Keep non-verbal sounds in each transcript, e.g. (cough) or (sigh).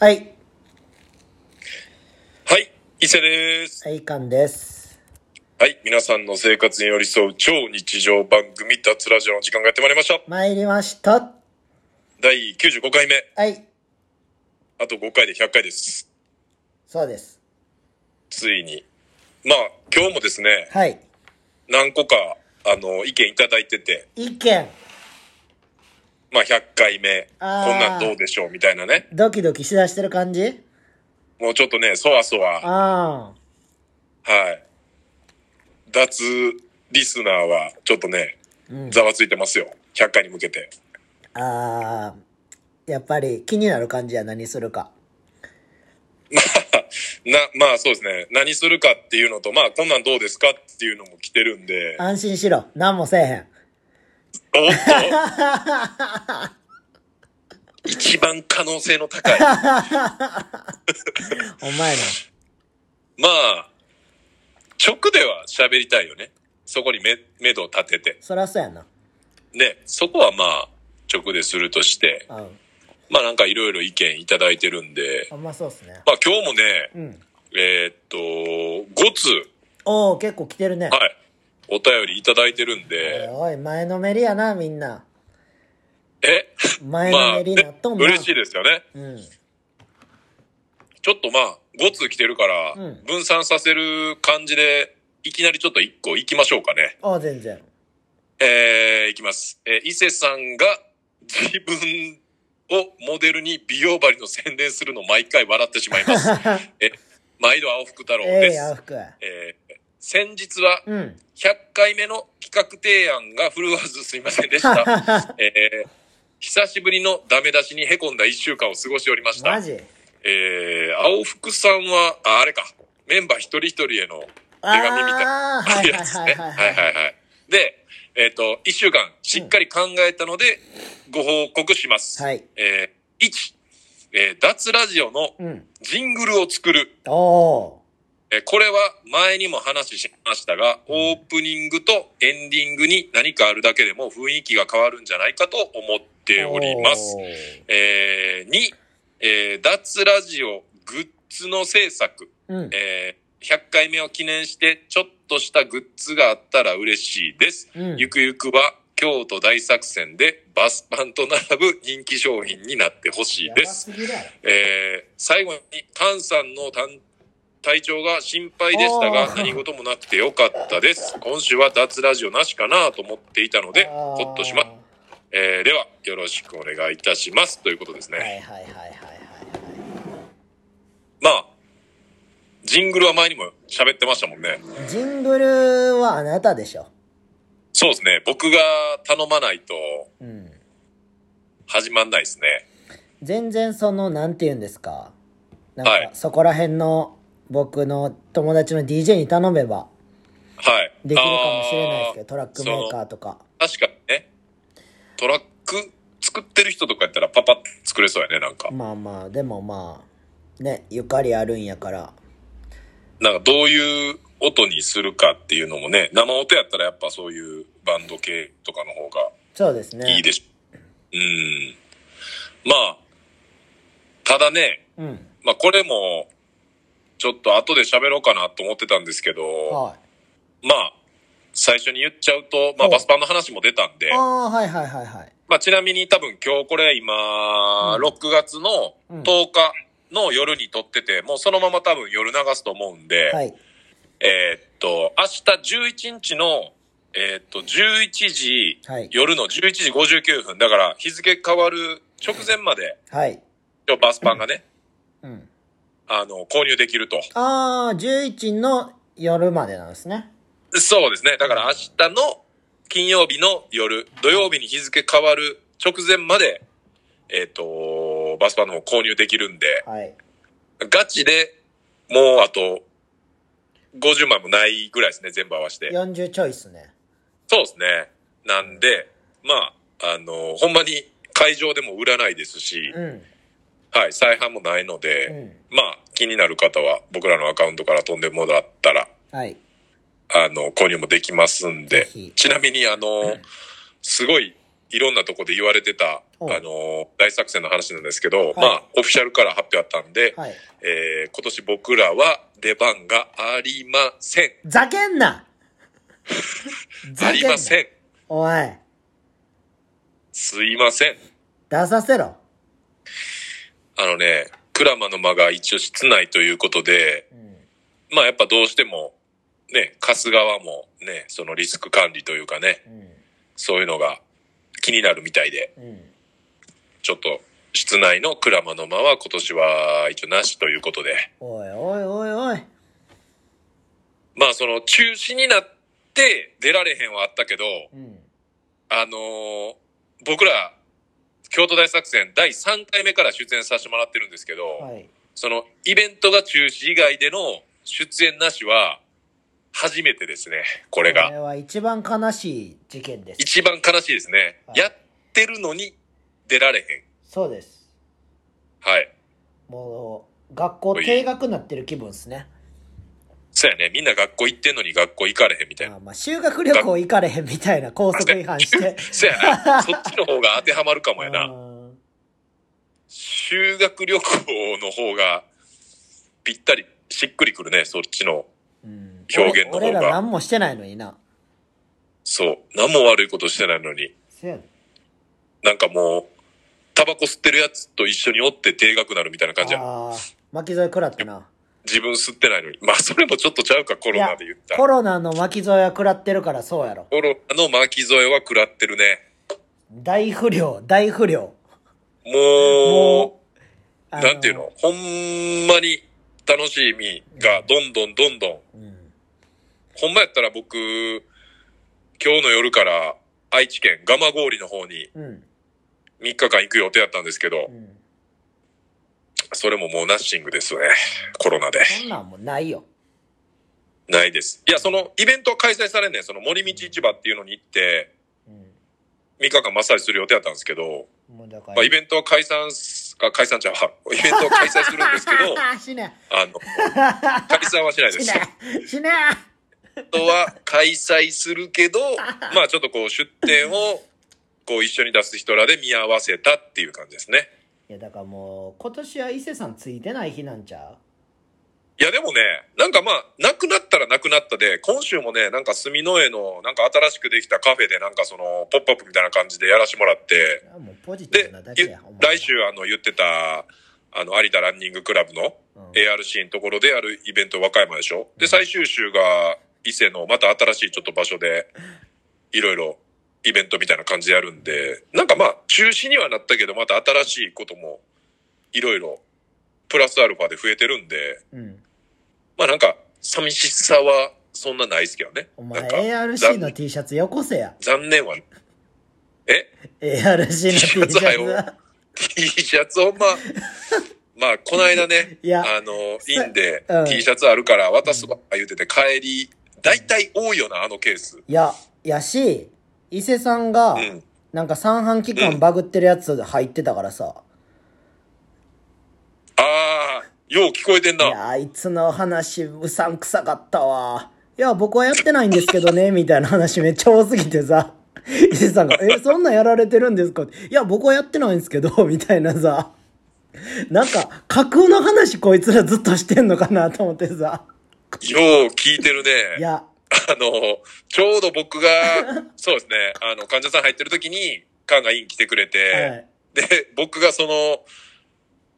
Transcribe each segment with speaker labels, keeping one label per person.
Speaker 1: はい。
Speaker 2: はい、伊勢です。
Speaker 1: はい、かんです。
Speaker 2: はい、皆さんの生活に寄り添う超日常番組、脱ラジオの時間がやってまいりました。
Speaker 1: 参りました。
Speaker 2: 第95回目、
Speaker 1: はい。
Speaker 2: あと5回で100回です。
Speaker 1: そうです。
Speaker 2: ついに。まあ、今日もですね、
Speaker 1: はい。
Speaker 2: 何個か、あの、意見いただいてて、
Speaker 1: 意見。
Speaker 2: まあ、100回目、こん
Speaker 1: あー
Speaker 2: なんどうでしょうみたいなね。
Speaker 1: ドキドキしだしてる感じ？
Speaker 2: もうちょっとね、そわそわ、
Speaker 1: あ
Speaker 2: はい。脱リスナーは、ちょっとね、
Speaker 1: あ。うん。
Speaker 2: ざわついてますよ。100回に向けて。
Speaker 1: ああ。やっぱり気になる感じや何するか。(laughs)
Speaker 2: な、まあそうですね。何するかっていうのと、まあこんなんどうですかっていうのも来てるんで。
Speaker 1: 安心しろ。何もせえへん。
Speaker 2: おっと一番可能性の高い。
Speaker 1: お前の。
Speaker 2: まあ、直では喋りたいよね。そこに目、目処を立てて。
Speaker 1: そらそうやな。
Speaker 2: ね、そこはまあ、直でするとして、
Speaker 1: うん。
Speaker 2: まあなんかいろいろ意見いただいてるんで、
Speaker 1: あんまそうっすね。
Speaker 2: まあ今日もね、
Speaker 1: うん。
Speaker 2: えーっと、5通、
Speaker 1: おお結構来てるね。
Speaker 2: はい、お便りいただいてるんで、
Speaker 1: おい、前のめりやな、みんな。
Speaker 2: え？
Speaker 1: 前のめりなっとんな。
Speaker 2: 嬉しいですよね。
Speaker 1: うん。
Speaker 2: ちょっとまあ、5通来てるから
Speaker 1: うん、
Speaker 2: 分散させる感じで、いきなりちょっと1個行きましょうかね。
Speaker 1: ああ、全然。
Speaker 2: えー、いきます。えー伊勢さんが自分をモデルに美容針の宣伝するの毎回笑ってしまいます。(laughs) え、毎度青福太郎
Speaker 1: ええ
Speaker 2: です。
Speaker 1: や、福。
Speaker 2: えー先日は
Speaker 1: うん。
Speaker 2: 100回目の企画提案が振るわずすいませんでした。(laughs) えー久しぶりのダメ出しに凹んだ1週間を過ごしておりました。
Speaker 1: マジ？
Speaker 2: えー、青福さんは、あ、あれか、メンバー一人一人への手紙みたいな (laughs) やつね。
Speaker 1: はいはいはい。
Speaker 2: で、えっ、と、一週間しっかり考えたので、ご報告します。
Speaker 1: はい。
Speaker 2: えー、1、えー、脱ラジオの
Speaker 1: うん。
Speaker 2: ジングルを作る。
Speaker 1: おお
Speaker 2: えーこれは前にも話しましたが、オープニングとエンディングに何かあるだけでも雰囲気が変わるんじゃないかと思っております。えー、2、えー、脱ラジオグッズの制作。
Speaker 1: うん。
Speaker 2: えー、100回目を記念して、ちょっとしたグッズがあったら嬉しいです。
Speaker 1: うん
Speaker 2: ゆくゆくは、京都大作戦でバスパンと並ぶ人気商品になってほしいです。えー、最後に、菅さんの体体調が心配でした
Speaker 1: お
Speaker 2: が、
Speaker 1: ー
Speaker 2: 何事もなくてよかったです。今週は脱ラジオなしかなと思っていたので、ほっとしま、えー、では、よろしくお願いいたします。ということですね。
Speaker 1: はいはいはいはいはい
Speaker 2: まあ、ジングルは前にも喋ってましたもんね。
Speaker 1: はい。ジングルはあなたでしょ。
Speaker 2: そうですね。僕が頼まないと
Speaker 1: うん。
Speaker 2: 始まんないですね。
Speaker 1: 全然その、なんて言うんですか。なん
Speaker 2: はい
Speaker 1: か、そこら辺の僕の友達の DJ に頼めば
Speaker 2: はい。
Speaker 1: できるかもしれないですけど、
Speaker 2: あ
Speaker 1: トラックメーカーとか。
Speaker 2: ー確かにね。トラック作ってる人とかやったらパパッと作れそうやね、なんか。
Speaker 1: まあまあ、でもまあ、ね、ゆかりあるんやから。
Speaker 2: なんかどういう音にするかっていうのもね、生音やったらやっぱそういうバンド系とかの方が
Speaker 1: そうですね。
Speaker 2: いいでしょ。うん。まあ、ただね、
Speaker 1: うん。
Speaker 2: まあこれも、ちょっと後で喋ろうかなと思ってたんですけど、
Speaker 1: はい。
Speaker 2: まあ、最初に言っちゃうと、まあ
Speaker 1: お
Speaker 2: バスパンの話も出たんで
Speaker 1: あ、あ、はいはいはいはい。
Speaker 2: まあちなみに多分今日これ今、
Speaker 1: うん
Speaker 2: 6月の
Speaker 1: うん
Speaker 2: 10日の夜に撮ってて、もうそのまま多分夜流すと思うんで、
Speaker 1: はい。
Speaker 2: えーっと、明日11日の、えーっと、11時、
Speaker 1: はい
Speaker 2: 夜の11時59分、だから日付変わる直前まで、
Speaker 1: はい。
Speaker 2: 今日バスパンがね、
Speaker 1: うん。
Speaker 2: あの、購入できると。
Speaker 1: ああ、11の夜までなんですね。
Speaker 2: そうですね。だから明日の金曜日の夜、土曜日に日付変わる直前まで、えーっと、バスパンの方購入できるんで、
Speaker 1: はい。
Speaker 2: ガチでもうあと50枚もないぐらいですね、全部合わせて。
Speaker 1: 40ちょいっすね。
Speaker 2: そうですね。なんで、まあ、あの、ほんまに会場でも売らないですし、
Speaker 1: うん。
Speaker 2: はい、再販もないの
Speaker 1: う
Speaker 2: で、
Speaker 1: ん。
Speaker 2: まあ、気になる方は僕らのアカウントから飛んでもらったら、
Speaker 1: はい。
Speaker 2: あの、購入もできますんでちなみに、あの、すごいいろんなとこで言われてた、あ
Speaker 1: お
Speaker 2: のー大作戦の話なんですけど、
Speaker 1: い
Speaker 2: まあ、オフィシャルから発表あったんで、
Speaker 1: はい。
Speaker 2: えー今年僕らは出番がありません。
Speaker 1: ざけんな
Speaker 2: ありませ
Speaker 1: ん。
Speaker 2: ん。
Speaker 1: おい、
Speaker 2: すいません。
Speaker 1: 出させろ。
Speaker 2: あのね、クラマの間が一応室内ということで、
Speaker 1: うん。
Speaker 2: まあやっぱどうしても、ね、貸す側もね、そのリスク管理というかね、
Speaker 1: うん。
Speaker 2: そういうのが気になるみたいで、
Speaker 1: うん。
Speaker 2: ちょっと室内のクラマの間は今年は一応なしということで、
Speaker 1: おいおいおいおい。
Speaker 2: まあその中止になって出られへんはあったけど、
Speaker 1: うん。
Speaker 2: あのー僕ら、京都大作戦第3回目から出演させてもらってるんですけど、
Speaker 1: はい。
Speaker 2: そのイベントが中止以外での出演なしは初めてですね、これが。
Speaker 1: これは一番悲しい事件です。
Speaker 2: 一番悲しいですね。
Speaker 1: はい
Speaker 2: やってるのに出られへん。
Speaker 1: そうです。
Speaker 2: はい。
Speaker 1: もう、学校定額になってる気分ですね。
Speaker 2: そうやね。みんな学校行ってんのに学校行かれへんみたいな。
Speaker 1: あまあ、修学旅行行かれへんみたいな高速違反して。
Speaker 2: そうやな。(laughs) そっちの方が当てはまるかもやな。
Speaker 1: うん
Speaker 2: 修学旅行の方がぴったりしっくりくるね。そっちの。
Speaker 1: うん
Speaker 2: 表現の方が
Speaker 1: 俺俺ら何もしてないのにな。
Speaker 2: そう。何も悪いことしてないのに。
Speaker 1: せやね
Speaker 2: なんかもう、タバコ吸ってるやつと一緒におって定額なるみたいな感じや。
Speaker 1: ああ、巻き添え食らったな。
Speaker 2: 自分吸ってないのに。まあそれもちょっとちゃうか、コロナで言ったら。
Speaker 1: コロナの巻き添えは食らってるからそうやろ。
Speaker 2: コロナの巻き添えは食らってるね。
Speaker 1: 大不良、大不良。
Speaker 2: もう、
Speaker 1: あ
Speaker 2: なんていうの？ほんまに楽しみがどんどんどんどん。
Speaker 1: うん。
Speaker 2: ほんまやったら僕、今日の夜から愛知県蒲郡の方に
Speaker 1: うん。
Speaker 2: 3日間行く予定だったんですけど
Speaker 1: う、ん。
Speaker 2: それももうナッシングですね。コロナで。
Speaker 1: そんなんもないよ。
Speaker 2: ないです。いや、そのイベントは開催されんねん。その森道市場っていうのに行って、
Speaker 1: うん。
Speaker 2: 3日間マッサージする予定だったんですけど。まあ、イベントは解散す、あ、解散ちゃうわ。イベントは開催するんですけど、(laughs) あの、解散はしないです。
Speaker 1: しねしね
Speaker 2: イベントは開催するけど、まあちょっとこう出店を、こう一緒に出す人らで見合わせたっていう感じですね。
Speaker 1: いや、だからもう、今年は伊勢さんついてない日なんちゃ
Speaker 2: いやでもね、なんかまあ、なくなったらなくなったで、今週もね、なんか住の江の、なんか新しくできたカフェでなんかその、ポップアップみたいな感じでやらしてもらって、
Speaker 1: うもうポジティ
Speaker 2: で来週あの言ってた、あの、有田ランニングクラブの
Speaker 1: うん。
Speaker 2: ARC のところでやるイベント和歌山でしょ？で、最終週が伊勢のまた新しいちょっと場所で、いろいろイベントみたいな感じでやるんで、なんかまあ、中止にはなったけど、また新しいことも、いろいろ、プラスアルファで増えてるんで、
Speaker 1: うん。
Speaker 2: まあなんか、寂しさはそんなないですけどね。
Speaker 1: お前 ARC
Speaker 2: 残
Speaker 1: の T シャツよこせや。
Speaker 2: 残念は、え
Speaker 1: ？ARC の T シ
Speaker 2: ャツは ?T シャツほんま、まあ、この間ね、(laughs) あの、インで
Speaker 1: うん
Speaker 2: T シャツあるから渡すわ、言うてて帰り、だいたい多いよな、あのケース。
Speaker 1: ツ。いや、やし、伊勢さんが
Speaker 2: う、ん。
Speaker 1: なんか三半期間バグってるやつ入ってたからさ。
Speaker 2: ああ、よう聞こえてんな。
Speaker 1: いや、あいつの話、うさんくさかったわ。いや、僕はやってないんですけどね、(laughs) みたいな話めっちゃ多すぎてさ。伊勢さんが、(laughs) え、そんなんやられてるんですか？いや、僕はやってないんですけど、(laughs) みたいなさ。なんか、架空の話こいつらずっとしてんのかなと思ってさ。
Speaker 2: よう聞いてるね。
Speaker 1: いや、
Speaker 2: あの、ちょうど僕が、(laughs) そうですね、あの、患者さん入ってる時に、カンがイン来てくれて、
Speaker 1: はい。
Speaker 2: で、僕がその、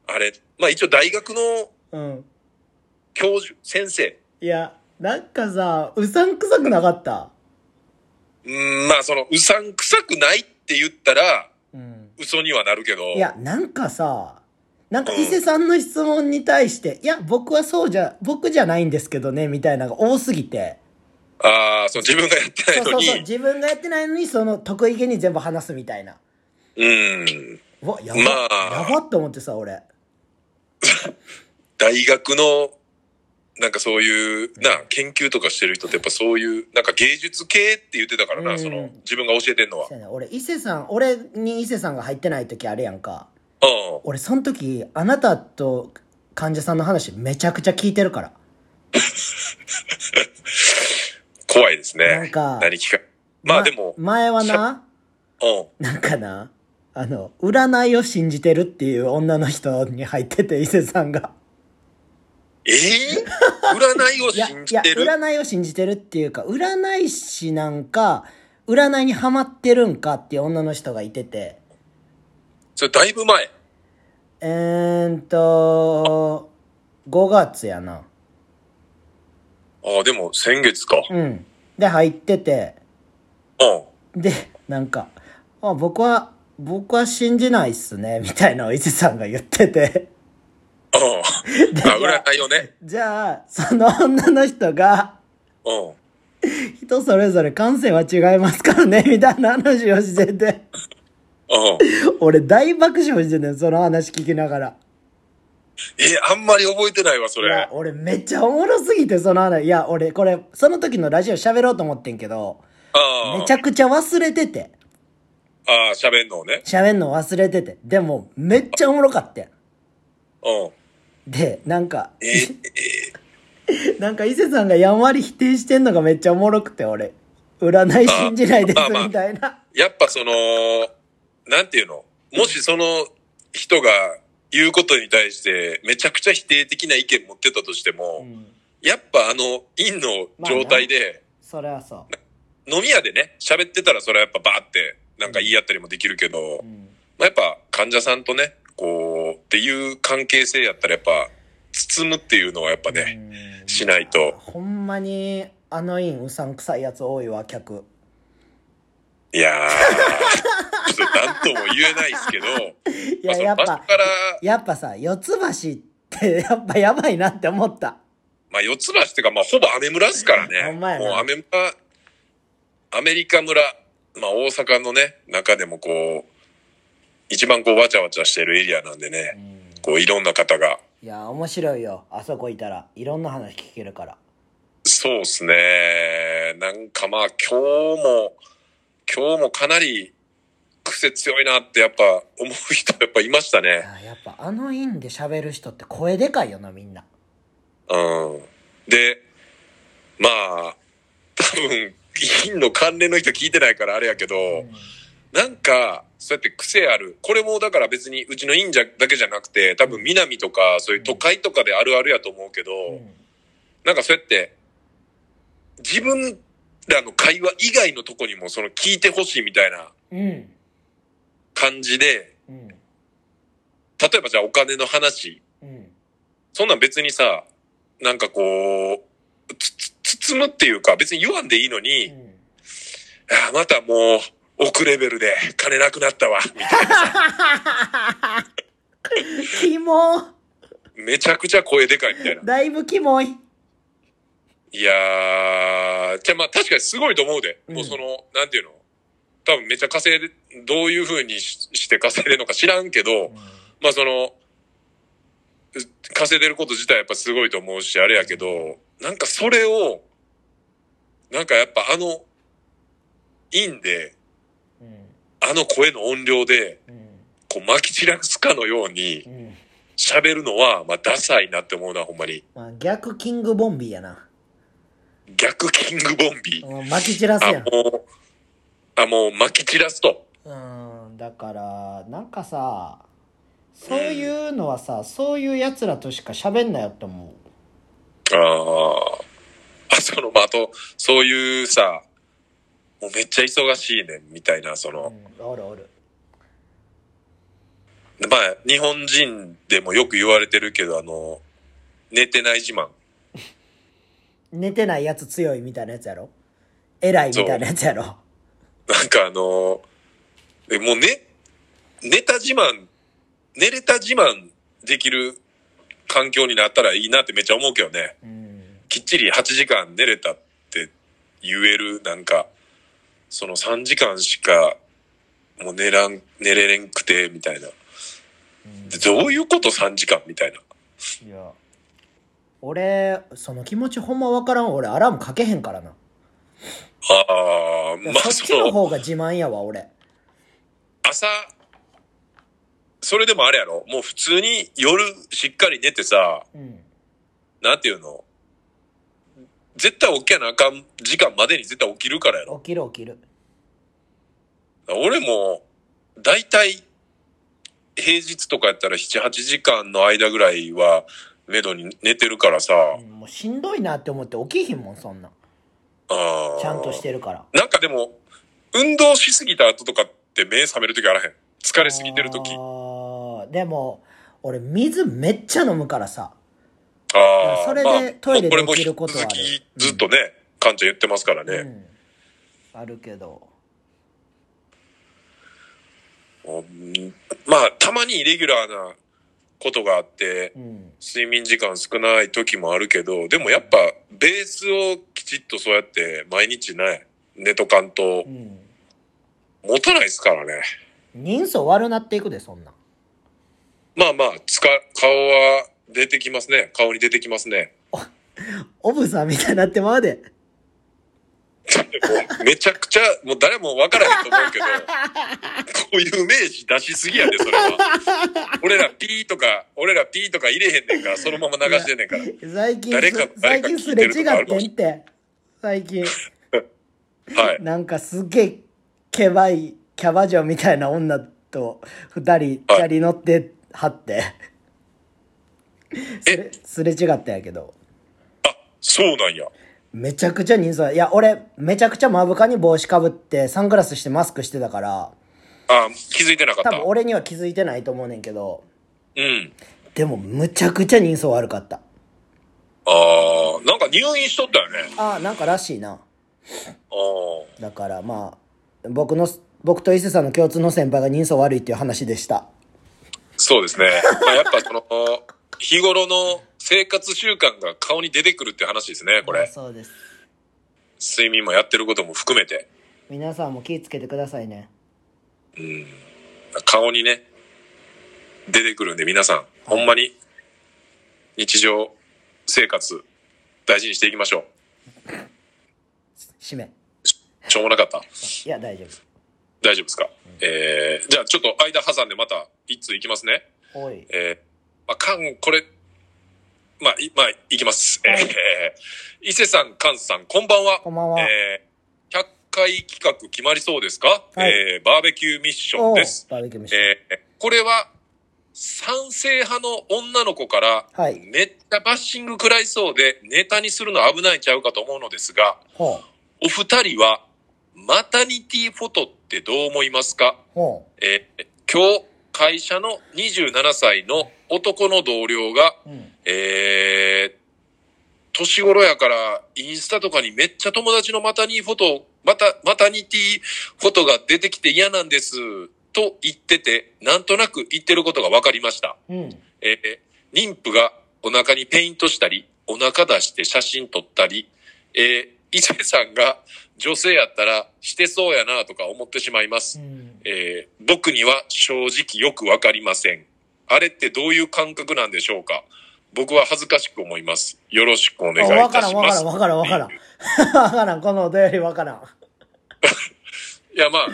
Speaker 2: あれ、まあ一応大学の
Speaker 1: うん。
Speaker 2: 教授、先生。
Speaker 1: いや、なんかさ、うさんくさくなかった？
Speaker 2: うん、まあその、うさんくさくないって言ったら、
Speaker 1: うん。
Speaker 2: 嘘にはなるけど。
Speaker 1: いや、なんかさ、なんか伊勢さんの質問に対して、いや、僕はそうじゃ、僕じゃないんですけどね、みたいなのが多すぎて。
Speaker 2: ああ、そう、自分がやってないのに。
Speaker 1: そうそう自分がやってないのに、その得意げに全部話すみたいな。
Speaker 2: うん。
Speaker 1: うわ、やば、
Speaker 2: まあ
Speaker 1: やばって思ってさ、俺。(laughs)
Speaker 2: 大学の、なんかそういう、な、研究とかしてる人ってやっぱそういう、なんか芸術系って言ってたからな、
Speaker 1: うん
Speaker 2: その、自分が教えてんのは。
Speaker 1: 俺、伊勢さん、俺に伊勢さんが入ってない時あるやんか。
Speaker 2: うん。
Speaker 1: 俺、その時、あなたと患者さんの話めちゃくちゃ聞いてるから。(laughs)
Speaker 2: 怖いですね。
Speaker 1: なんか
Speaker 2: 何聞か。まあでも、
Speaker 1: 前はな、
Speaker 2: うん。
Speaker 1: なんかな、あの、占いを信じてるっていう女の人に入ってて、伊勢さんが。
Speaker 2: ええ占いを
Speaker 1: いや、いや、
Speaker 2: 信じてる
Speaker 1: 占いを信じてるっていうか、占い師なんか、占いにハマってるんかっていう女の人がいてて、
Speaker 2: それだいぶ前。
Speaker 1: えーんと、5月やな。
Speaker 2: ああ、でも先月か。
Speaker 1: うん。で、入ってて、
Speaker 2: うん。
Speaker 1: で、なんか、あ僕は、僕は信じないっすね、(laughs) みたいなのを伊勢さんが言ってて。
Speaker 2: うん。あ、占いをね。
Speaker 1: じゃあ、その女の人が、
Speaker 2: うん。
Speaker 1: 人それぞれ感性は違いますからね、(laughs) みたいな話をしてて。
Speaker 2: うん。
Speaker 1: 俺大爆笑してんねん、その話聞きながら。
Speaker 2: え、あんまり覚えてないわ、そ
Speaker 1: いや
Speaker 2: れ。、
Speaker 1: 俺めっちゃおもろすぎて、その話。いや、俺これ、その時のラジオ喋ろうと思ってんけど、
Speaker 2: ああ。
Speaker 1: めちゃくちゃ忘れてて。
Speaker 2: ああ、喋んのをね。
Speaker 1: 喋んの忘れてて。でも、めっちゃおもろかったん
Speaker 2: うん。
Speaker 1: で、なんか、
Speaker 2: えー、え (laughs)
Speaker 1: なんか伊勢さんがやんわり否定してんのがめっちゃおもろくて、俺。占い信じないです
Speaker 2: あまあまあ
Speaker 1: みたいな。
Speaker 2: ーやっぱその、なんていうの？もしその人が言うことに対してめちゃくちゃ否定的な意見持ってたとしても、
Speaker 1: うん。
Speaker 2: やっぱあの、陰の状態で、
Speaker 1: それはそ
Speaker 2: 飲み屋でね、喋ってたらそれはやっぱバーってなんか言い合ったりもできるけど、
Speaker 1: う。うん。
Speaker 2: まあ、やっぱ患者さんとね、こう、っていう関係性やったらやっぱ、包むっていうのはやっぱね、
Speaker 1: うん
Speaker 2: しないと。
Speaker 1: ほんまに、あのインうさんくさいやつ多いわ、客。
Speaker 2: いやー、ち (laughs) ょっと何とも言えないですけど、
Speaker 1: いや、やっぱやっぱさ、四つ橋って (laughs) やっぱやばいなって思った。
Speaker 2: まあ、四つ橋っていうか、まあ、ほぼアメ村っすからね。もうアメ村、アメリカ村、まあ、大阪のね、中でもこう、一番こう、わちゃわちゃしてるエリアなんでね、こう、いろんな方が、
Speaker 1: いや、面白いよ。あそこいたら。いろんな話聞けるから。
Speaker 2: そうっすね。なんかまあ、今日も、今日もかなり、癖強いなってやっぱ思う人やっぱいました
Speaker 1: い
Speaker 2: ね。
Speaker 1: ややっぱあのインで喋る人って声でかいよな、みんな。
Speaker 2: うん。で、まあ、多分、陰の関連の人聞いてないからあれやけど、なんか、そうやって癖ある。これもだから別にうちの陰者だけじゃなくて、多分南とかそういう都会とかであるあるやと思うけど、
Speaker 1: うん
Speaker 2: なんかそうやって、自分らの会話以外のとこにもその聞いてほしいみたいな
Speaker 1: うん。
Speaker 2: 感じで、
Speaker 1: うん。
Speaker 2: 例えばじゃあお金の話、
Speaker 1: うん。
Speaker 2: そんなん別にさ、なんかこう、つ、つ、包むっていうか別に言わんでいいのに、
Speaker 1: うん
Speaker 2: ああまたもう、億レベルで金なくなったわ、みたいなさ、(laughs)
Speaker 1: キモ
Speaker 2: めちゃくちゃ声でかいみたいな。
Speaker 1: だいぶキモい。
Speaker 2: いやー、じゃあまあ確かにすごいと思うで。
Speaker 1: うん
Speaker 2: もうその、なんていうの？多分めっちゃ稼いで、どういう風にしして稼いでるのか知らんけど、まあその、う稼いでること自体やっぱすごいと思うし、あれやけど、なんかそれを、なんかやっぱあの、インで、
Speaker 1: うん。
Speaker 2: あの声の音量で、
Speaker 1: うん。
Speaker 2: こう巻き散らすかのように
Speaker 1: うん。
Speaker 2: 喋るのは、まあダサいなって思うな、ほんまに。
Speaker 1: まあ、逆キングボンビーやな。
Speaker 2: 逆キングボンビー。
Speaker 1: うん巻き散らす
Speaker 2: あ、
Speaker 1: やん。
Speaker 2: もう、あ、もう巻き散らすと。
Speaker 1: うん。だから、なんかさ、そういうのはさ、そういう奴らとしか喋んなよって思う。
Speaker 2: ああ。あ、その、まあ、あと、そういうさ、もうめっちゃ忙しいねん、みたいな、その、
Speaker 1: うん。おるおる。
Speaker 2: まあ、日本人でもよく言われてるけど、あの、寝てない自慢。
Speaker 1: 寝てないやつ強いみたいなやつやろ？偉いみたいなやつやろ？
Speaker 2: なんかあの、えもうね、寝た自慢、寝れた自慢できる環境になったらいいなってめっちゃ思うけどね。
Speaker 1: うん。
Speaker 2: きっちり8時間寝れたって言える、なんか、その3時間しかもう寝らん、寝れれんくて、みたいな。どういうこと？3時間みたいな。
Speaker 1: いや。俺、その気持ちほんまわからん。俺、アラームかけへんからな。
Speaker 2: ああ、まあ
Speaker 1: そっち
Speaker 2: の
Speaker 1: 方が自慢やわ、俺。
Speaker 2: 朝、それでもあれやろ？もう普通に夜しっかり寝てさ、
Speaker 1: うん。
Speaker 2: なんていうの？絶対起きやなあかん時間までに絶対起きるからやろ
Speaker 1: 起きる起きる。
Speaker 2: 俺も、だいたい、平日とかやったら7、8時間の間ぐらいは、めどに寝てるからさ、
Speaker 1: うんもうしんどいなって思って起きひんもん、そんなん。
Speaker 2: あー
Speaker 1: ちゃんとしてるから。
Speaker 2: なんかでも、運動しすぎた後とかって目覚めるときあらへん。疲れすぎてるとき。あ
Speaker 1: あーでも、俺水めっちゃ飲むからさ。
Speaker 2: あー。
Speaker 1: それでトイレできることはある
Speaker 2: これも引き続きずっとね、カンちゃん言ってますからね。
Speaker 1: うん。あるけど。
Speaker 2: うんまあ、たまにイレギュラーなことがあって
Speaker 1: う、ん。
Speaker 2: 睡眠時間少ない時もあるけど、でもやっぱベースをきちっとそうやって毎日ね、寝とかんと
Speaker 1: うん。
Speaker 2: 持たないですからね。
Speaker 1: 人相悪なっていくで、そんなん。
Speaker 2: まあまあ、つか、顔は出てきますね。顔に出てきますね。
Speaker 1: オブさんみたいになってまうで。
Speaker 2: もうめちゃくちゃ、もう誰もわからへんと思うけど、こういう名詞出しすぎやで、それは。俺らピーとか、俺らピーとか入れへんねんから、そのまま流してんねんから。
Speaker 1: 最近
Speaker 2: 誰か
Speaker 1: す、最
Speaker 2: 誰か
Speaker 1: 近すれ違ってんって。最近。(laughs) (laughs)
Speaker 2: はい。
Speaker 1: なんかすっげえ、ケバい、キャバ嬢みたいな女と二人、チャリ乗ってはって。すれ、すれ違ったんやけど。
Speaker 2: あ、そうなんや。
Speaker 1: めちゃくちゃ人相いや、俺、めちゃくちゃ目深に帽子かぶって、サングラスしてマスクしてたから、
Speaker 2: あ、気づいてなかった。
Speaker 1: 多分俺には気づいてないと思うねんけど、
Speaker 2: うん。
Speaker 1: でもむちゃくちゃ人相悪かった。
Speaker 2: ああ、なんか入院しとったよね。
Speaker 1: ああ、なんからしいな。
Speaker 2: ああ。
Speaker 1: だからまあ、僕の、僕と伊勢さんの共通の先輩が人相悪いっていう話でした。
Speaker 2: そうですね。まあ、やっぱその、日頃の生活習慣が顔に出てくるって話ですね、これ。
Speaker 1: そうです。
Speaker 2: 睡眠もやってることも含めて。
Speaker 1: 皆さんも気ぃつけてくださいね。
Speaker 2: うん。顔にね、出てくるんで皆さん、ほんまに、日常生活、大事にしていきましょ
Speaker 1: 締め。
Speaker 2: う。しょうもなかった。
Speaker 1: いや、大丈
Speaker 2: 大丈夫ですか、えー、じゃあちょっと間挟んでまた一通いきますね。
Speaker 1: 夫。おい。
Speaker 2: えー、まあ、カン、これ、まあ、い、まあ、いきます。
Speaker 1: はい
Speaker 2: えー、伊勢さん、カンさん、こんばんは。
Speaker 1: こんばんは。
Speaker 2: えー、100回企画決まりそうですか、
Speaker 1: はい
Speaker 2: えー、バーベキューミッションです。
Speaker 1: バーベキュー飯。
Speaker 2: えー、これは、賛成派の女の子から、
Speaker 1: はい
Speaker 2: めっちゃバッシング食らいそうで、ネタにするの危ないんちゃうかと思うのですが、
Speaker 1: ほう。
Speaker 2: お二人は、マタニティフォトってどう思いますか？
Speaker 1: ほ
Speaker 2: えー今日、会社の27歳の男の同僚が、
Speaker 1: う。うん。
Speaker 2: えー、年頃やから、インスタとかにめっちゃ友達のマタニーフォト、また、マタニティフォトが出てきて嫌なんです、と言ってて、なんとなく言ってることが分かりました。
Speaker 1: うん。
Speaker 2: えー妊婦がお腹にペイントしたり、お腹出して写真撮ったり、えー、伊勢さんが女性やったらしてそうやなとか思ってしまいます。
Speaker 1: うん。
Speaker 2: えー僕には正直よくわかりません。あれってどういう感覚なんでしょうか？僕は恥ずかしく思います。よろしくお願いい
Speaker 1: わ
Speaker 2: たします。
Speaker 1: からんわからんわからんわからん。わからん、このお便りわからん。(laughs)
Speaker 2: いや、まあ、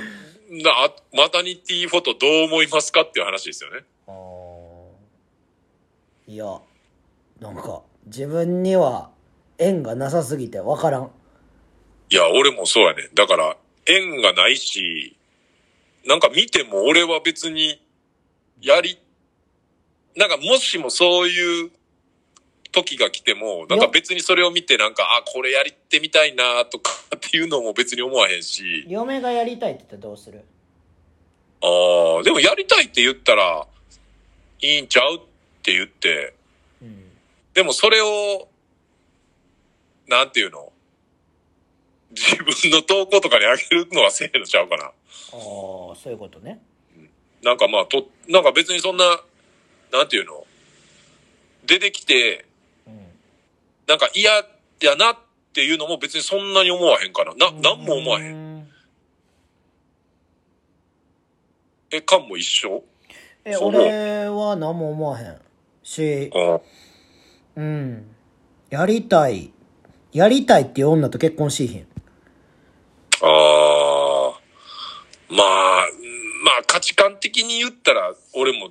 Speaker 2: なマタニティフォトどう思いますかっていう話ですよね。
Speaker 1: いや、なんか、自分には縁がなさすぎてわからん。
Speaker 2: いや、俺もそうやね。だから、縁がないし、なんか見ても俺は別に、やり、なんかもしもそういう時が来ても、なんか別にそれを見てなんか、あ、これやりてみたいなとかっていうのも別に思わへんし、
Speaker 1: 嫁がやりたいって言ったらどうする？
Speaker 2: ああ、でもやりたいって言ったら、いいんちゃうって言って、
Speaker 1: うん。
Speaker 2: でもそれを、なんていうの？自分の投稿とかにあげるのはせえのちゃうかな。
Speaker 1: ああ、そういうことね。
Speaker 2: なんかまあ、と、なんか別にそんな、なんていうの？出てきて、
Speaker 1: うん。
Speaker 2: なんか嫌やなっていうのも別にそんなに思わへんかな。な、なんも思わへん。
Speaker 1: ん。
Speaker 2: え、かんも一緒？
Speaker 1: え、俺は何も思わへん。し、
Speaker 2: あ
Speaker 1: うん。やりたい。やりたいっていう女と結婚しひん。
Speaker 2: あー、まあ、うんまあ価値観的に言ったら俺も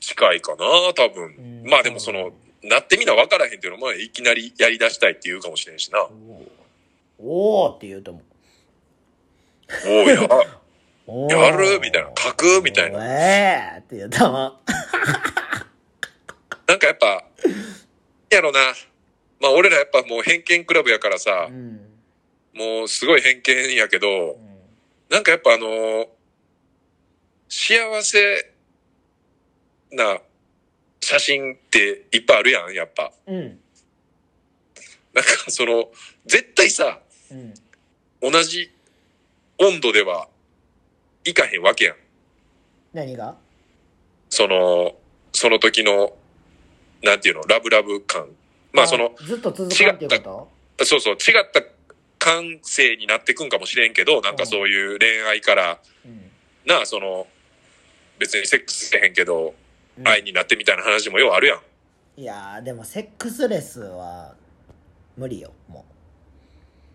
Speaker 2: 近いかな、多分。
Speaker 1: うん
Speaker 2: まあでもその、なってみな分からへんっていうのもいきなりやり出したいって言うかもしれんしな。
Speaker 1: おおーって言うと思う。
Speaker 2: おいや、
Speaker 1: おー
Speaker 2: やる？みたいな書く？みたいな
Speaker 1: おえーって言ったわ。(laughs)
Speaker 2: なんかやっぱ、やろな。まあ俺らやっぱもう偏見クラブやからさ
Speaker 1: う、ん。
Speaker 2: もうすごい偏見やけど、なんかやっぱあのー幸せな写真っていっぱいあるやん、やっぱ。
Speaker 1: うん。
Speaker 2: なんかその、絶対さ、
Speaker 1: うん。
Speaker 2: 同じ温度ではいかへんわけやん。
Speaker 1: 何が？
Speaker 2: その、その時の、なんていうの、ラブラブ感。まあその、
Speaker 1: ずっと続かんっていうこと？
Speaker 2: そうそう、違った感性になってくんかもしれんけど、なんかそういう恋愛から、
Speaker 1: うん。
Speaker 2: なあ、その、別にセックスせへんけど、
Speaker 1: うん
Speaker 2: 愛になってみたいな話もようあるやん。
Speaker 1: いやー、でもセックスレスは無理よ、も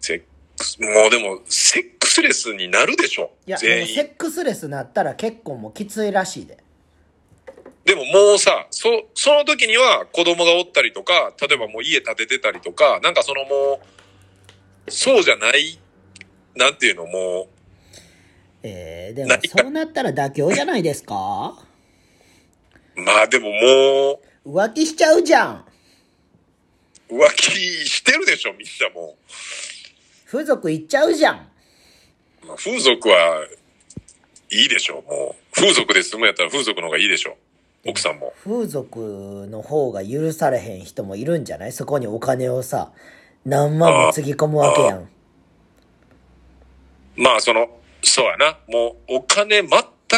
Speaker 2: セックス、もうでも、セックスレスになるでしょ
Speaker 1: う。いや、でも
Speaker 2: 全員。
Speaker 1: セックスレスなったら結構もうきついらしいで。
Speaker 2: でももうさ、そ、その時には子供がおったりとか、例えばもう家建ててたりとか、なんかそのもう、そうじゃない、なんていうの、も
Speaker 1: えー、でも
Speaker 2: 何
Speaker 1: そうなったら妥協じゃないですか？
Speaker 2: う、(laughs) まあでもも
Speaker 1: 浮気しちゃうじゃん。
Speaker 2: う、浮気してるでしょ、みんなも
Speaker 1: 風俗行っちゃうじゃん。
Speaker 2: う。まあ、風俗はいいでしょ、もう。風俗で住むやったら風俗の方がいいでしょ。奥さんも。
Speaker 1: 風俗の方が許されへん人もいるんじゃない？そこにお金をさ、何万もつぎ込むわけやん。
Speaker 2: まあその、そうやな。もうお金全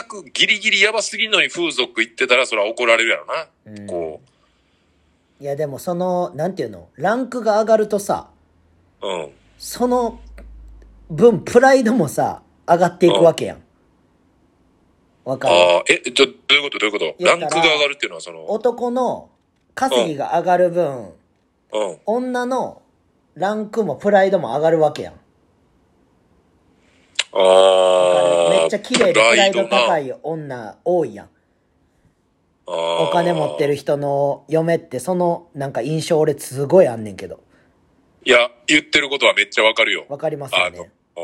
Speaker 2: くギリギリやばすぎんのに風俗行ってたらそれは怒られるやろな。
Speaker 1: うん
Speaker 2: こ
Speaker 1: いやでもその、なんていうの、ランクが上がるとさ、
Speaker 2: う。うん。
Speaker 1: その分プライドもさ、上がっていくわけやん。わかる？
Speaker 2: ああ、え、ちょ、どういうこと？どういうこと？ランクが上がるっていうのはその、
Speaker 1: 男の稼ぎが上がる分、
Speaker 2: うん。
Speaker 1: 女のランクもプライドも上がるわけやん。
Speaker 2: ああ。
Speaker 1: めっちゃ綺麗でプライド高
Speaker 2: い。
Speaker 1: い女多いやん。
Speaker 2: お
Speaker 1: お金持ってる人の嫁ってそのなんか印象俺すごいあんねんけど。
Speaker 2: いや、言ってることはめっちゃわかるよ。
Speaker 1: わかりますよね。
Speaker 2: あ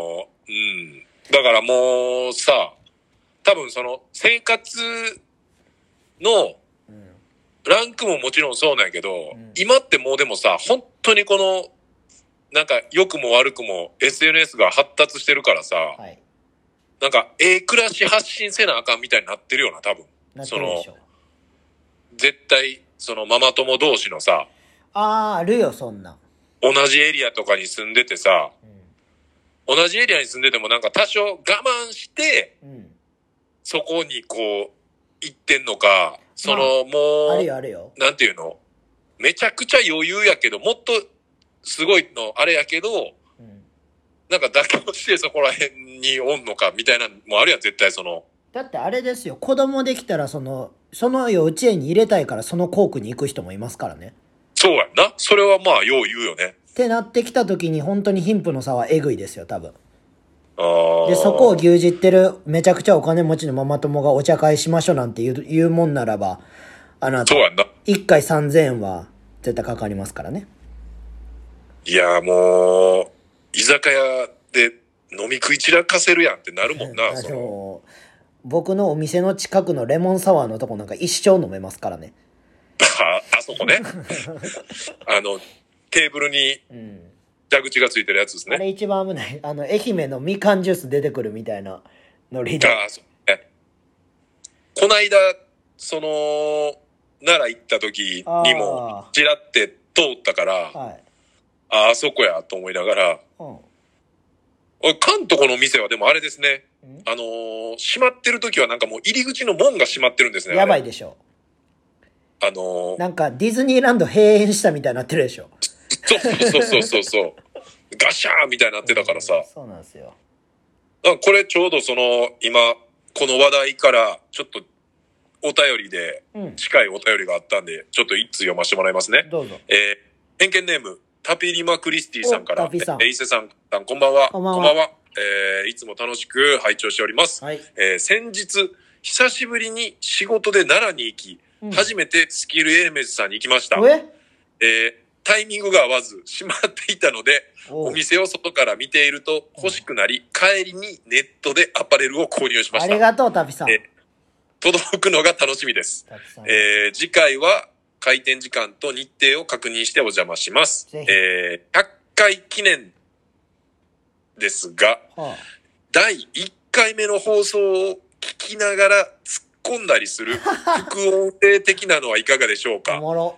Speaker 2: うん。だからもうさ、多分その生活の
Speaker 1: うん。
Speaker 2: ランクももちろんそうなんやけど、
Speaker 1: ん
Speaker 2: 今ってもうでもさ、本当にこの、なんか良くも悪くも SNS が発達してるからさ、
Speaker 1: はい。
Speaker 2: なんかええ暮らし発信せなあかんみたいになってるよな、多分。
Speaker 1: なってるでしょ。
Speaker 2: 絶対、そのママ友同士のさ、
Speaker 1: あー、あるよ、そんなん。
Speaker 2: 同じエリアとかに住んでてさ、
Speaker 1: う
Speaker 2: 同じエリアに住んでてもなんか多少我慢して、
Speaker 1: ん。うん。
Speaker 2: そこにこう、行ってんのか、その、もう、
Speaker 1: あるよ、あるよ。
Speaker 2: なんていうの？めちゃくちゃ余裕やけど、もっとすごいのあれやけど、
Speaker 1: うん。
Speaker 2: なんか妥協してそこら辺におんのかみたいなのもあるやん、絶対その。
Speaker 1: だってあれですよ、子供できたらその、その幼稚園に入れたいからその校区に行く人もいますからね。
Speaker 2: そうやんな。それはまあ、よう言うよね。
Speaker 1: ってなってきた時に本当に貧富の差はえぐいですよ、多分。
Speaker 2: ああ。
Speaker 1: で、そこを牛耳ってるめちゃくちゃお金持ちのママ友がお茶会しましょうなんて言う言うもんならば、あなた
Speaker 2: そう、やんな。
Speaker 1: 1回3000円は絶対かかりますからね。
Speaker 2: いや、もう、居酒屋で飲み食い散らかせるやんってなるもんな、
Speaker 1: あ (laughs)
Speaker 2: その。
Speaker 1: の、僕のお店の近くのレモンサワーのとこなんか一生飲めますからね。
Speaker 2: あ、(laughs) あそこね。(laughs) あの、テーブルに
Speaker 1: うん。
Speaker 2: 蛇口がついてるやつですね。
Speaker 1: あれ一番危ない。あの、愛媛のみかんジュース出てくるみたいなノリで。
Speaker 2: ああ、そうね。こないだ、その、奈良行った時にも
Speaker 1: あ、
Speaker 2: ちらって通ったから、
Speaker 1: はい。
Speaker 2: ああ、あそこやと思いながら、
Speaker 1: うん。
Speaker 2: おい、関東の店はでもあれですね
Speaker 1: ん。
Speaker 2: あのー閉まってる時はなんかもう入り口の門が閉まってるんですね。い。
Speaker 1: やばいでしょ。
Speaker 2: あのー
Speaker 1: なんかディズニーランド閉園したみたいになってるでしょ。
Speaker 2: そうそうそうそうそう。(laughs) ガシャーンみたいになってたからさ。
Speaker 1: そうなんですよ。
Speaker 2: あこれちょうどその、今、この話題から、ちょっと、お便りで、
Speaker 1: うん。
Speaker 2: 近いお便りがあったんで、ちょっと一通読ませてもらいますね。
Speaker 1: どうぞ。
Speaker 2: えー、偏見ネーム、タピリマクリスティさんから、えー伊勢さん、こんばんは。
Speaker 1: こんばんは
Speaker 2: えーいつも楽しく拝聴しております。
Speaker 1: はい。
Speaker 2: えー先日、久しぶりに仕事で奈良に行き、
Speaker 1: うん
Speaker 2: 初めてスキルエーメズさんに行きました。
Speaker 1: え？
Speaker 2: えータイミングが合わず閉まっていたので、
Speaker 1: お
Speaker 2: 店を外から見ていると欲しくなり、帰りにネットでアパレルを購入しました。
Speaker 1: ありがとう、タピさん。
Speaker 2: え届くのが楽しみです。えー次回は開店時間と日程を確認してお邪魔します。えー100回記念ですが、
Speaker 1: は
Speaker 2: 第1回目の放送を聞きながら突っ込んだりする (laughs) 副音声的なのはいかがでしょうか？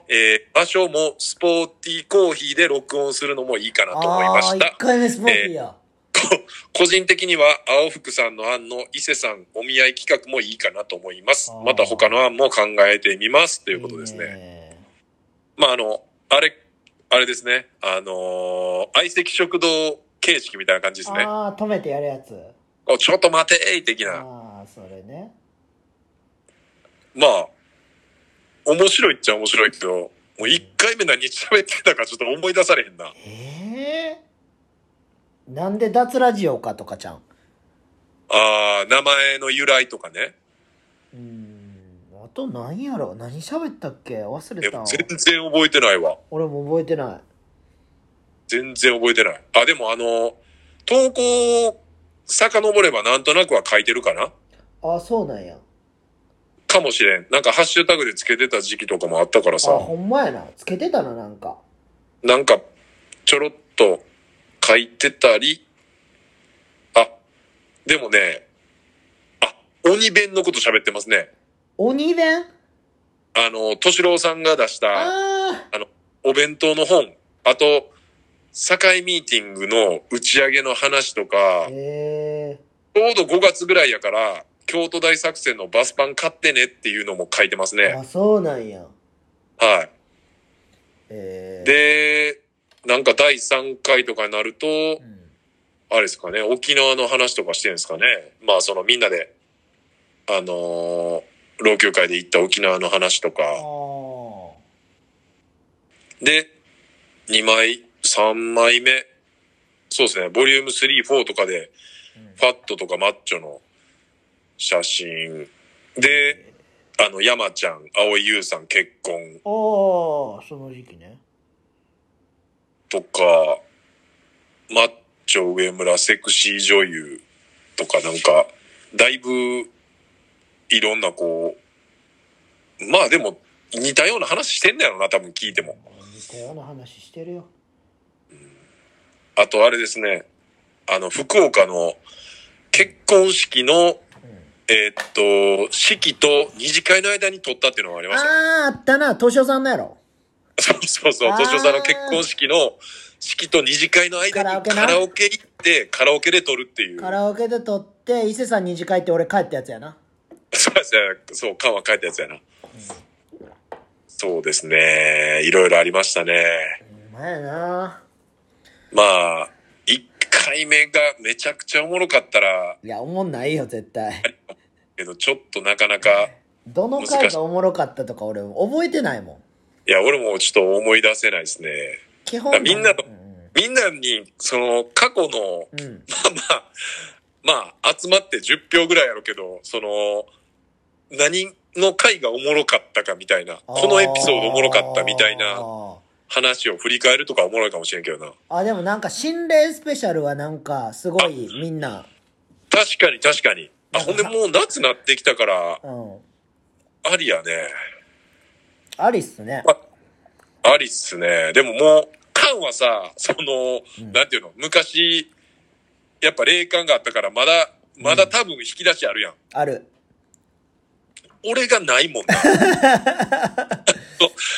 Speaker 2: えー場所もスポーティーコーヒーで録音するのもいいかなと思いま
Speaker 1: ああー、
Speaker 2: した
Speaker 1: 1。回目スポーティーや。
Speaker 2: こ (laughs) 個人的には青福さんの案の伊勢さんお見合い企画もいいかなと思います。また他の案も考えてみますということですね。
Speaker 1: ね。
Speaker 2: まああの、あれ、あれですね。あのー相席食堂形式みたいな感じですね。
Speaker 1: ああ、止めてやるやつ。
Speaker 2: おちょっと待てー的な。
Speaker 1: ああ、それね。
Speaker 2: まあ、面白いっちゃ面白いけど、もう一回目何喋ってたかちょっと思い出されへんな。
Speaker 1: ええなんで脱ラジオかとかちゃん。
Speaker 2: あー、名前の由来とかね。
Speaker 1: うーん。あと何やろ？何喋ったっけ？忘れた。
Speaker 2: 全然覚えてないわ。
Speaker 1: 俺も覚えてない。
Speaker 2: 全然覚えてない。あ、でもあの、投稿を遡ればなんとなくは書いてるかな？
Speaker 1: ああ、そうなんや。
Speaker 2: かもしれん。なんかハッシュタグでつけてた時期とかもあったから
Speaker 1: あ、
Speaker 2: さ、
Speaker 1: ほんまやな。つけてたな、なんか。
Speaker 2: なんかちょろっと書いてたり、あ、でもね、あ、鬼弁のこと喋ってますね。
Speaker 1: 鬼弁？
Speaker 2: あの、敏郎さんが出した
Speaker 1: あ
Speaker 2: お弁当の本、あと、境ミーティングの打ち上げの話とかちょうど5月ぐらいやから、京都大作戦のバスパン買ってねっていうのも書いてますね。
Speaker 1: あ、そうなんや。
Speaker 2: はい。
Speaker 1: ええ
Speaker 2: で、なんか第3回とかになると、
Speaker 1: うん。
Speaker 2: あれですかね、沖縄の話とかしてるんですかね。まあそのみんなで、あのー老朽会で行った沖縄の話と
Speaker 1: あ
Speaker 2: か。
Speaker 1: あ。
Speaker 2: で、2枚、3枚目。そうですね、ボリューム3、4とかで、ファットとかマッチョの写真。で、あの、山ちゃん、青井優さん結婚
Speaker 1: ああ、その時期ね。
Speaker 2: とか、マッチョ上村セクシー女優とかなんか、だいぶ、いろんなこう、まあでも、似たような話してんだよな、多分聞いても。
Speaker 1: 似たような話してるよ。
Speaker 2: あとあれですね、あの、福岡の結婚式の、
Speaker 1: うん。
Speaker 2: えーっと、式と二次会の間に撮ったっていうのがありましたね。
Speaker 1: ああ、あったな。敏夫さんのやろ。
Speaker 2: そうそうそう、敏夫さんの結婚式の式と二次会の間に
Speaker 1: カラオケ
Speaker 2: 行って、カラオケで撮るっていう。
Speaker 1: カラオケで撮って、伊勢さん二次会って俺帰ったやつやな。
Speaker 2: そうですね。そう、カンは書いたやつやな。そうですね。いろいろありましたね。
Speaker 1: うまやな。
Speaker 2: まあ、1回目がめちゃくちゃおもろかったら、
Speaker 1: いや、おもんないよ、絶対。
Speaker 2: けどちょっとなかなか、
Speaker 1: どの回がおもろかったとか俺覚えてないもん。
Speaker 2: いや、俺もちょっと思い出せないですね。
Speaker 1: 基本。
Speaker 2: みんなみんなに、その、過去の、
Speaker 1: うん。
Speaker 2: まあまあ、まあ、集まって10票ぐらいやろうけど、その、何の回がおもろかったかみたいな、このエピソードおもろかったみたいな
Speaker 1: あ
Speaker 2: 話を振り返るとかおもろいかもしれんけどな。
Speaker 1: ーあ、でもなんか心霊スペシャルはなんかすごいみんな、
Speaker 2: 確かに確かに。あ、ほんでもう夏なってきたから、
Speaker 1: うん。
Speaker 2: ありやね。
Speaker 1: ありっすね。
Speaker 2: ありっすね。でももう、カンはさ、その、
Speaker 1: うん
Speaker 2: なんていうの、昔、やっぱ霊感があったから、まだ、まだ多分引き出しあるやん。
Speaker 1: ある。
Speaker 2: 俺がないもんな。(laughs)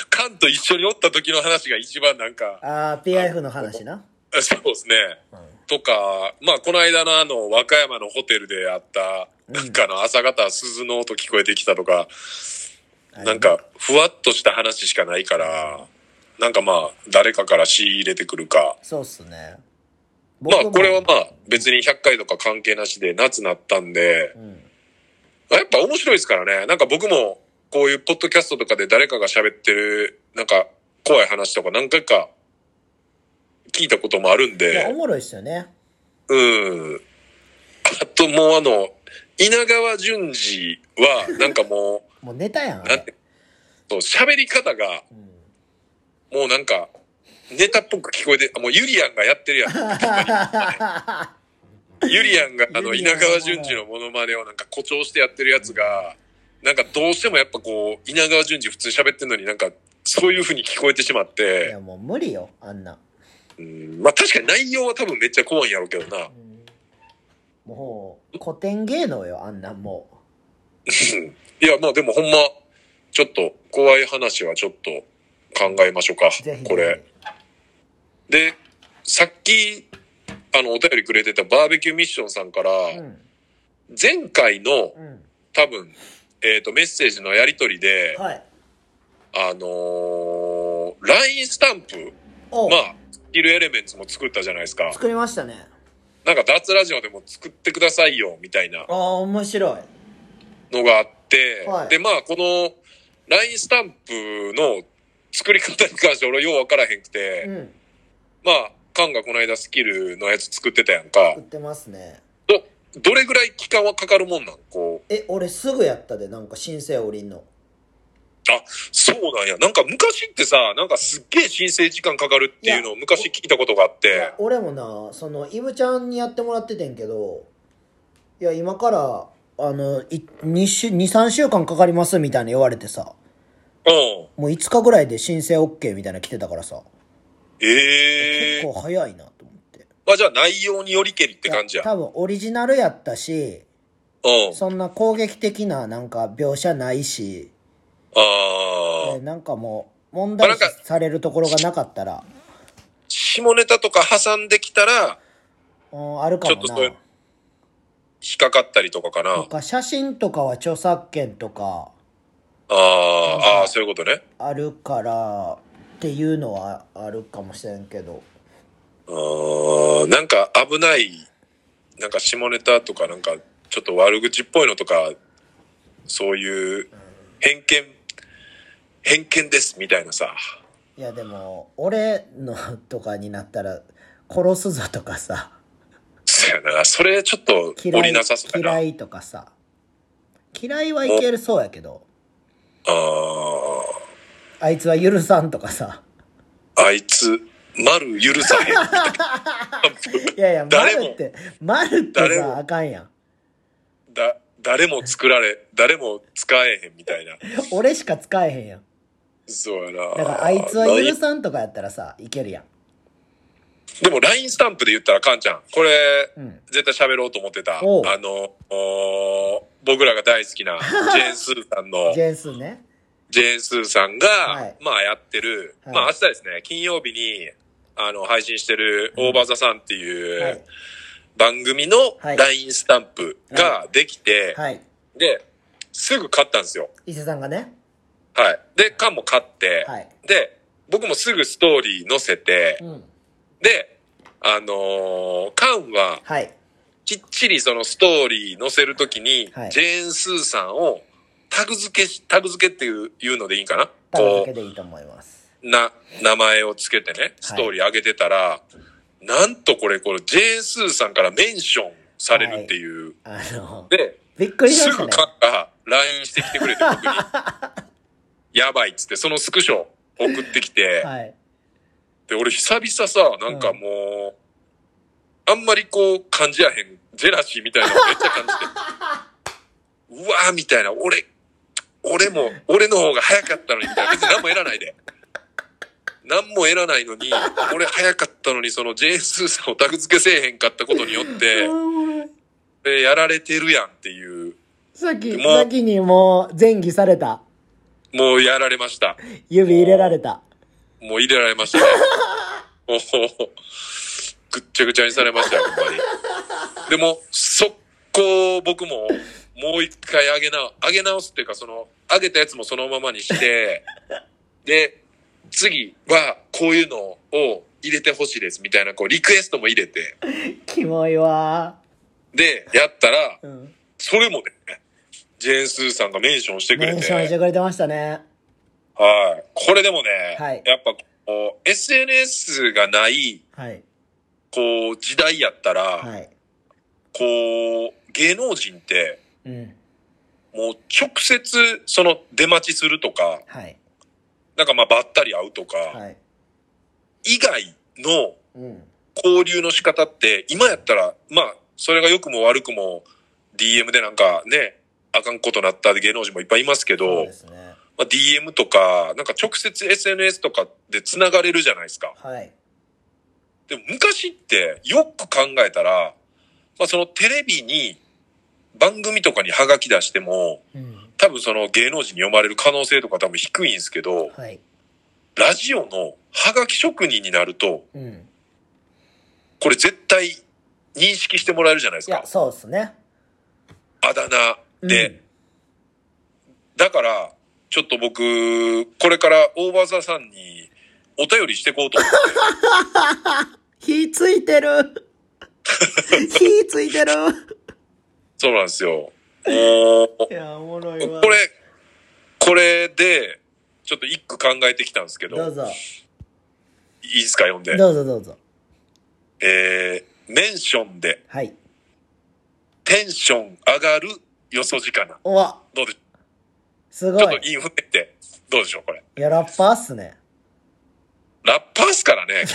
Speaker 2: カンと一緒におった時の話が一番なんか、
Speaker 1: ああ、PIF の話な。
Speaker 2: そうですね。
Speaker 1: うん
Speaker 2: とか、まあ、この間のあの、和歌山のホテルであった、
Speaker 1: うん
Speaker 2: なんかあの、朝方鈴の音聞こえてきたとか、なんか、ふわっとした話しかないから、なんかまあ、誰かから仕入れてくるか。
Speaker 1: そうっすね。
Speaker 2: まあ、
Speaker 1: も
Speaker 2: これはまあ、別に100回とか関係なしで夏なったんで、
Speaker 1: うん。
Speaker 2: やっぱ面白いですからね。なんか僕も、こういうポッドキャストとかで誰かが喋ってる、なんか、怖い話とか何回か聞いたこともあるんで
Speaker 1: お、もろいっすよね。
Speaker 2: うん。あともうあの、稲川淳二は、なんかも
Speaker 1: もうネタやん。
Speaker 2: なんて、そう、喋り方が、
Speaker 1: うん。
Speaker 2: もうなんか、ネタっぽく聞こえて、あもうユリアンがやってるやん。(laughs) ユリアンがあの
Speaker 1: ユリアン
Speaker 2: 稲川淳二のモノマネをなんか誇張してやってるやつが、なんかどうしてもやっぱこう、稲川淳二普通に喋ってんのになんか、そういう風に聞こえてしまっ
Speaker 1: い
Speaker 2: て
Speaker 1: や、、もう無理よ、あんな。
Speaker 2: うん、まあ確かに内容は多分めっちゃ怖いんやろうけどな。
Speaker 1: もう、古典芸能よ、あんなんも (laughs)
Speaker 2: いや、まあでもほんま、ちょっと怖い話はちょっと考えましょうか。これ。。で、さっき、あの、お便りくれてたバーベキューミッションさんから、
Speaker 1: うん。
Speaker 2: 前回の
Speaker 1: うん。
Speaker 2: 多分、えっ、と、メッセージのやりとりで、
Speaker 1: はい。
Speaker 2: あのー、LINE スタンプ、
Speaker 1: お
Speaker 2: まあ、スキルエレメンツも作ったじゃないですか。
Speaker 1: 作りましたね。
Speaker 2: なんか、脱ラジオでも作ってくださいよ、みたいな
Speaker 1: ああ、面白い。
Speaker 2: のがあって、
Speaker 1: はい
Speaker 2: で、まあ、この LINE スタンプの作り方に関して俺ようわからへんくて、
Speaker 1: うん。
Speaker 2: まあ、カンがこの間スキルのやつ作ってたやんか
Speaker 1: 作。ってますね。
Speaker 2: ど、どれぐらい期間はかかるもんなん？こう。
Speaker 1: え、俺すぐやったで、なんか申請降りんの。
Speaker 2: あ、そうなんや。なんか昔ってさ、なんかすっげえ申請時間かかるっていうのを昔聞いたことがあっ
Speaker 1: い
Speaker 2: て
Speaker 1: や、俺もな、その、イブちゃんにやってもらっててんけど、いや、今から、あの、い2週、2、3週間かかりますみたいな言われてさ、
Speaker 2: うん。
Speaker 1: もう5日ぐらいで申請 OK みたいなの来てたからさ、
Speaker 2: ええ
Speaker 1: 結構早いなと思って。
Speaker 2: まあじゃあ内容によりけりって感じや。
Speaker 1: 多分オリジナルやったし、
Speaker 2: うん。
Speaker 1: そんな攻撃的ななんか描写ないし、
Speaker 2: ああ。
Speaker 1: えなんかもう問題視
Speaker 2: まあなんか
Speaker 1: されるところがなかったら、
Speaker 2: 下ネタとか挟んできたら、
Speaker 1: うん、あるかもな
Speaker 2: ちょっとそういう。引っかかったりとかかな。
Speaker 1: とか写真とかは著作権とか
Speaker 2: ああ、ああ、そういうことね。
Speaker 1: あるからっていうのはあるかもしれんけど。
Speaker 2: ああ、なんか危ない、なんか下ネタとかなんかちょっと悪口っぽいのとか、そういう偏見、偏見ですみたいなさ。
Speaker 1: いやでも、俺のとかになったら、殺すぞとかさ、
Speaker 2: そやな。それちょっと降りなさそう
Speaker 1: 嫌いとかさ、嫌いはいけるそうやけど、
Speaker 2: あ
Speaker 1: あいつは許さんとかさ、
Speaker 2: ー、あいつ、丸許さへん (laughs) い
Speaker 1: やいや、
Speaker 2: 誰も
Speaker 1: 丸って、丸ってさ、あかんやん。
Speaker 2: だ、誰も作られ、誰も使えへんみたいな。(laughs)
Speaker 1: 俺しか使えへんやん。
Speaker 2: そうやな。
Speaker 1: だからあいつは許さんとかやったらさ、いけるやん。
Speaker 2: でも LINE スタンプで言ったらカンちゃん、これ、
Speaker 1: うん。
Speaker 2: 絶対喋ろうと思ってた。あの、僕らが大好きな (laughs) ジェーン・スーさんの
Speaker 1: ジ、ェーンスーね。
Speaker 2: ジェーン・スーさんが、
Speaker 1: はい
Speaker 2: まあやってる、
Speaker 1: はい
Speaker 2: まあ明日ですね、金曜日に、あの、配信してる、オーバーザさんっていう、
Speaker 1: はい。
Speaker 2: 番組の
Speaker 1: はい
Speaker 2: LINE スタンプができて、
Speaker 1: はい。
Speaker 2: で、すぐ買ったんですよ。
Speaker 1: 伊勢さんがね。
Speaker 2: はい。で、カンも買って、
Speaker 1: はい。
Speaker 2: で、僕もすぐストーリー載せて、
Speaker 1: うん。
Speaker 2: で、あのーカンは、
Speaker 1: はい。
Speaker 2: きっちりそのストーリー載せるときに、
Speaker 1: はい
Speaker 2: ジェーン・スーさんをタグ付けし、タグ付けっていういうのでいいんかな？
Speaker 1: タグ
Speaker 2: こ
Speaker 1: 付けでいいと思います。
Speaker 2: う、な、名前をつけてね、ストーリー上げてたら、なんとこれ、これ、ジェーン・スーさんからメンションされるっていう。
Speaker 1: あの、
Speaker 2: で、
Speaker 1: びっくりしますした
Speaker 2: ぐ
Speaker 1: ね。
Speaker 2: カンが LINE してきてくれて、僕に。(laughs) やばいっつって、そのスクショ送ってきて、
Speaker 1: はい。
Speaker 2: で、俺久々さ、なんかもう、あんまりこう感じやへん、ジェラシーみたいなのめっちゃ感じて。(laughs) うわーみたいな、俺、俺も、俺の方が早かったのに、みたいな。別に何も得らないで。何も得らないのに、俺早かったのに、そのジェーン・スーさんをタグ付けせえへんかったことによって、(laughs) えやられてるやんっていう、
Speaker 1: さっき、
Speaker 2: もう
Speaker 1: 先にもう前儀された。
Speaker 2: もうやられました。
Speaker 1: 指入れられた。
Speaker 2: もう入れられましたね。もう、ぐっちゃぐちゃにされましたよ、ほんまに。でも、速攻僕も、もう一回上げ直、上げ直すっていうか、その、上げたやつもそのままにして、で、次はこういうのを入れてほしいですみたいな、こう、リクエストも入れて、
Speaker 1: キモいわ
Speaker 2: で、やったら、
Speaker 1: ー。うん。
Speaker 2: それもね、ジェーンスーさんがメンションしてくれ
Speaker 1: メンションして
Speaker 2: て、
Speaker 1: くれてましたね。
Speaker 2: はい。これでもね、
Speaker 1: はい
Speaker 2: やっぱこう、SNS がない、
Speaker 1: はい。
Speaker 2: こう、時代やったら、
Speaker 1: はい。
Speaker 2: こう、芸能人って、
Speaker 1: うん。
Speaker 2: もう直接、その、出待ちするとか、
Speaker 1: はい。
Speaker 2: なんかまあ、ばったり会うとか、
Speaker 1: はい。
Speaker 2: 以外の
Speaker 1: うん。
Speaker 2: 交流の仕方って、今やったら、まあ、それが良くも悪くも DM でなんかね、あかんことなった芸能人もいっぱいいますけ
Speaker 1: そう
Speaker 2: ど
Speaker 1: で、すね。
Speaker 2: まあ、DM とか、なんか直接 SNS とかで繋がれるじゃないですか。
Speaker 1: はい。
Speaker 2: でも昔ってよく考えたら、まあそのテレビに番組とかにハガキ出しても、
Speaker 1: うん。
Speaker 2: 多分その芸能人に読まれる可能性とか多分低いんですけど、
Speaker 1: はい。
Speaker 2: ラジオのハガキ職人になると、
Speaker 1: うん。
Speaker 2: これ絶対認識してもらえるじゃないです
Speaker 1: いや、
Speaker 2: か。
Speaker 1: そうですね。
Speaker 2: あだ名で。だから、ちょっと僕、これからオーバーザさんにお便りしていこうと思って。(laughs)
Speaker 1: 火ついてる (laughs) 火ついてる
Speaker 2: そうなんですよ。(laughs) もう
Speaker 1: いや、おもろいわ。
Speaker 2: これ、これで、ちょっと一句考えてきたんですけど、
Speaker 1: どうぞ。
Speaker 2: いいですか読んで。
Speaker 1: どうぞどうぞ。
Speaker 2: えー、メンションで
Speaker 1: はい。
Speaker 2: テンション上がるよそじかな。
Speaker 1: うわ、
Speaker 2: どうで
Speaker 1: すごい。
Speaker 2: うちょっとインフレって、どうでしょうこれ。
Speaker 1: いや、ラッパーっすね。
Speaker 2: ラッパーっすからね、(laughs)
Speaker 1: 違う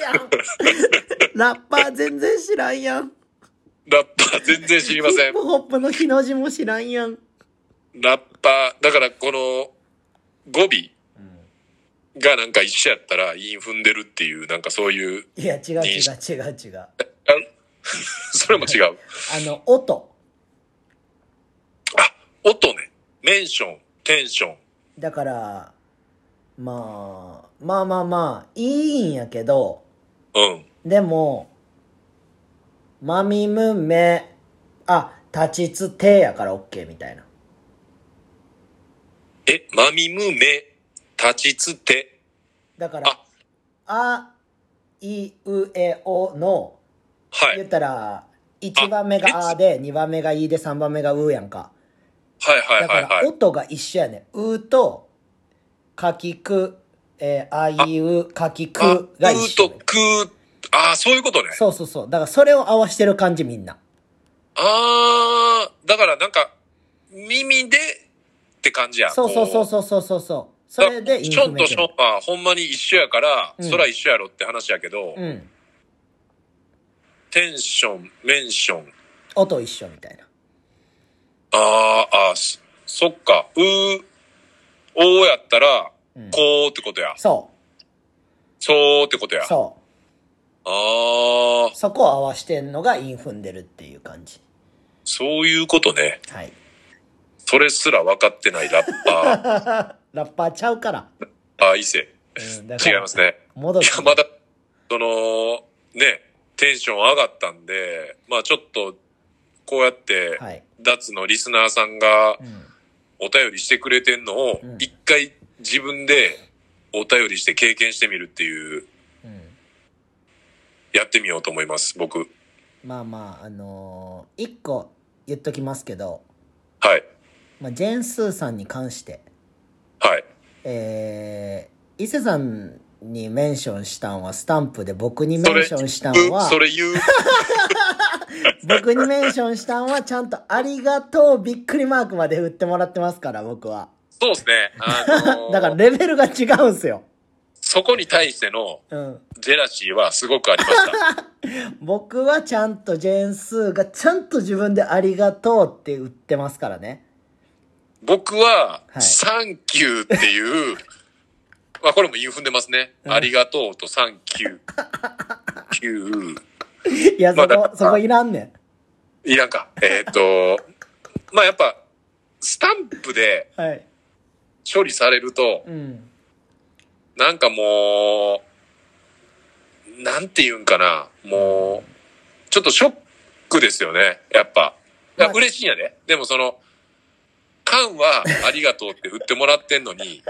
Speaker 1: やん。(laughs) ラッパー全然知らんやん。
Speaker 2: ラッパー全然知りません
Speaker 1: ヒップ。ホップの日の字も知らんやん。
Speaker 2: ラッパー、だからこの語尾がなんか一緒やったらイン踏んでるっていう、なんかそういう、
Speaker 1: いや、違う違う違う違う。(laughs)
Speaker 2: あそれも違う。
Speaker 1: あの、音。
Speaker 2: あ、音ね。メンション、テンション。
Speaker 1: だから、まあ、まあまあまあ、いいんやけど、
Speaker 2: うん。
Speaker 1: でも、まみむめ、あ、立ちつてやから OK みたいな。
Speaker 2: え、まみむめ、立ちつて。
Speaker 1: だから
Speaker 2: あ、
Speaker 1: あ、い、う、え、おの、言っ
Speaker 2: はい。
Speaker 1: たら、1番目があで、2番目がいで、3番目がうやんか。
Speaker 2: はいはい
Speaker 1: だから、
Speaker 2: はいはい。
Speaker 1: 音が一緒やね。うと、かきく、えーあいう、かき
Speaker 2: あ、う
Speaker 1: くが一緒
Speaker 2: ーと、くー、あーそういうことね。
Speaker 1: そうそうそう。だから、それを合わしてる感じ、みんな。
Speaker 2: あー、だからなんか、耳でって感じや。
Speaker 1: そうそうそう
Speaker 2: う。
Speaker 1: そうそうそうそう。それでイン
Speaker 2: ションと。ションはほんまに一緒やから、
Speaker 1: うん
Speaker 2: そら一緒やろって話やけど、
Speaker 1: うん。
Speaker 2: テンション、メンション。
Speaker 1: 音一緒みたいな。
Speaker 2: あー、あー、そそっか。うー、おーやったら、
Speaker 1: うん
Speaker 2: こーってことや。
Speaker 1: そ
Speaker 2: そうってことや
Speaker 1: う。。そ
Speaker 2: あー
Speaker 1: う。、そこを合わしてんのがイン踏んでるっていう感じ。
Speaker 2: そういうことね。
Speaker 1: はい。
Speaker 2: それすら分かってないラッパ (laughs)
Speaker 1: ラッパーちゃうから。
Speaker 2: ー。あー、伊勢。
Speaker 1: うん、
Speaker 2: 違いますね。
Speaker 1: 戻
Speaker 2: いや、まだ、その、ね、テンション上がったんで、まあちょっと、こうやって、
Speaker 1: はい。
Speaker 2: 脱のリスナーさんが
Speaker 1: うん。
Speaker 2: お便りしてくれてんのを
Speaker 1: うん、
Speaker 2: 一回自分でお便りして経験してみるっていう、
Speaker 1: うん。
Speaker 2: やってみようと思います、僕。
Speaker 1: まあまあ、あのー一個言っときますけど、
Speaker 2: はい。
Speaker 1: まあ、ジェーンスーさんに関して、
Speaker 2: はい。
Speaker 1: えー、伊勢さんにメンションしたんはスタンプで僕にメンションしたん
Speaker 2: う
Speaker 1: は
Speaker 2: そ、れ言う？(laughs)
Speaker 1: 僕にメンションしたんはちゃんとありがとうびっくりマークまで振ってもらってますから、僕は。
Speaker 2: そうですね。あのー
Speaker 1: だからレベルが違うんすよ。
Speaker 2: そこに対しての
Speaker 1: うん。
Speaker 2: ジェラシーはすごくありました。(laughs)
Speaker 1: 僕はちゃんとジェーンスーがちゃんと自分でありがとうって言ってますからね。
Speaker 2: 僕は、
Speaker 1: はい
Speaker 2: サンキューっていう、(laughs) まあこれも韻踏んでますね。
Speaker 1: うん
Speaker 2: ありがとうとサンキュー。キュー。
Speaker 1: いや、そこ、そこいらんね
Speaker 2: いらんか。えーっと、(laughs) まあやっぱ、スタンプで
Speaker 1: ん。はい。
Speaker 2: 処理されると、
Speaker 1: うん。
Speaker 2: なんかもう、なんて言うんかな。もう、ちょっとショックですよね。やっぱ。いや
Speaker 1: まあ
Speaker 2: 嬉しいんやね。でもその、缶はありがとうって振ってもらってんのに、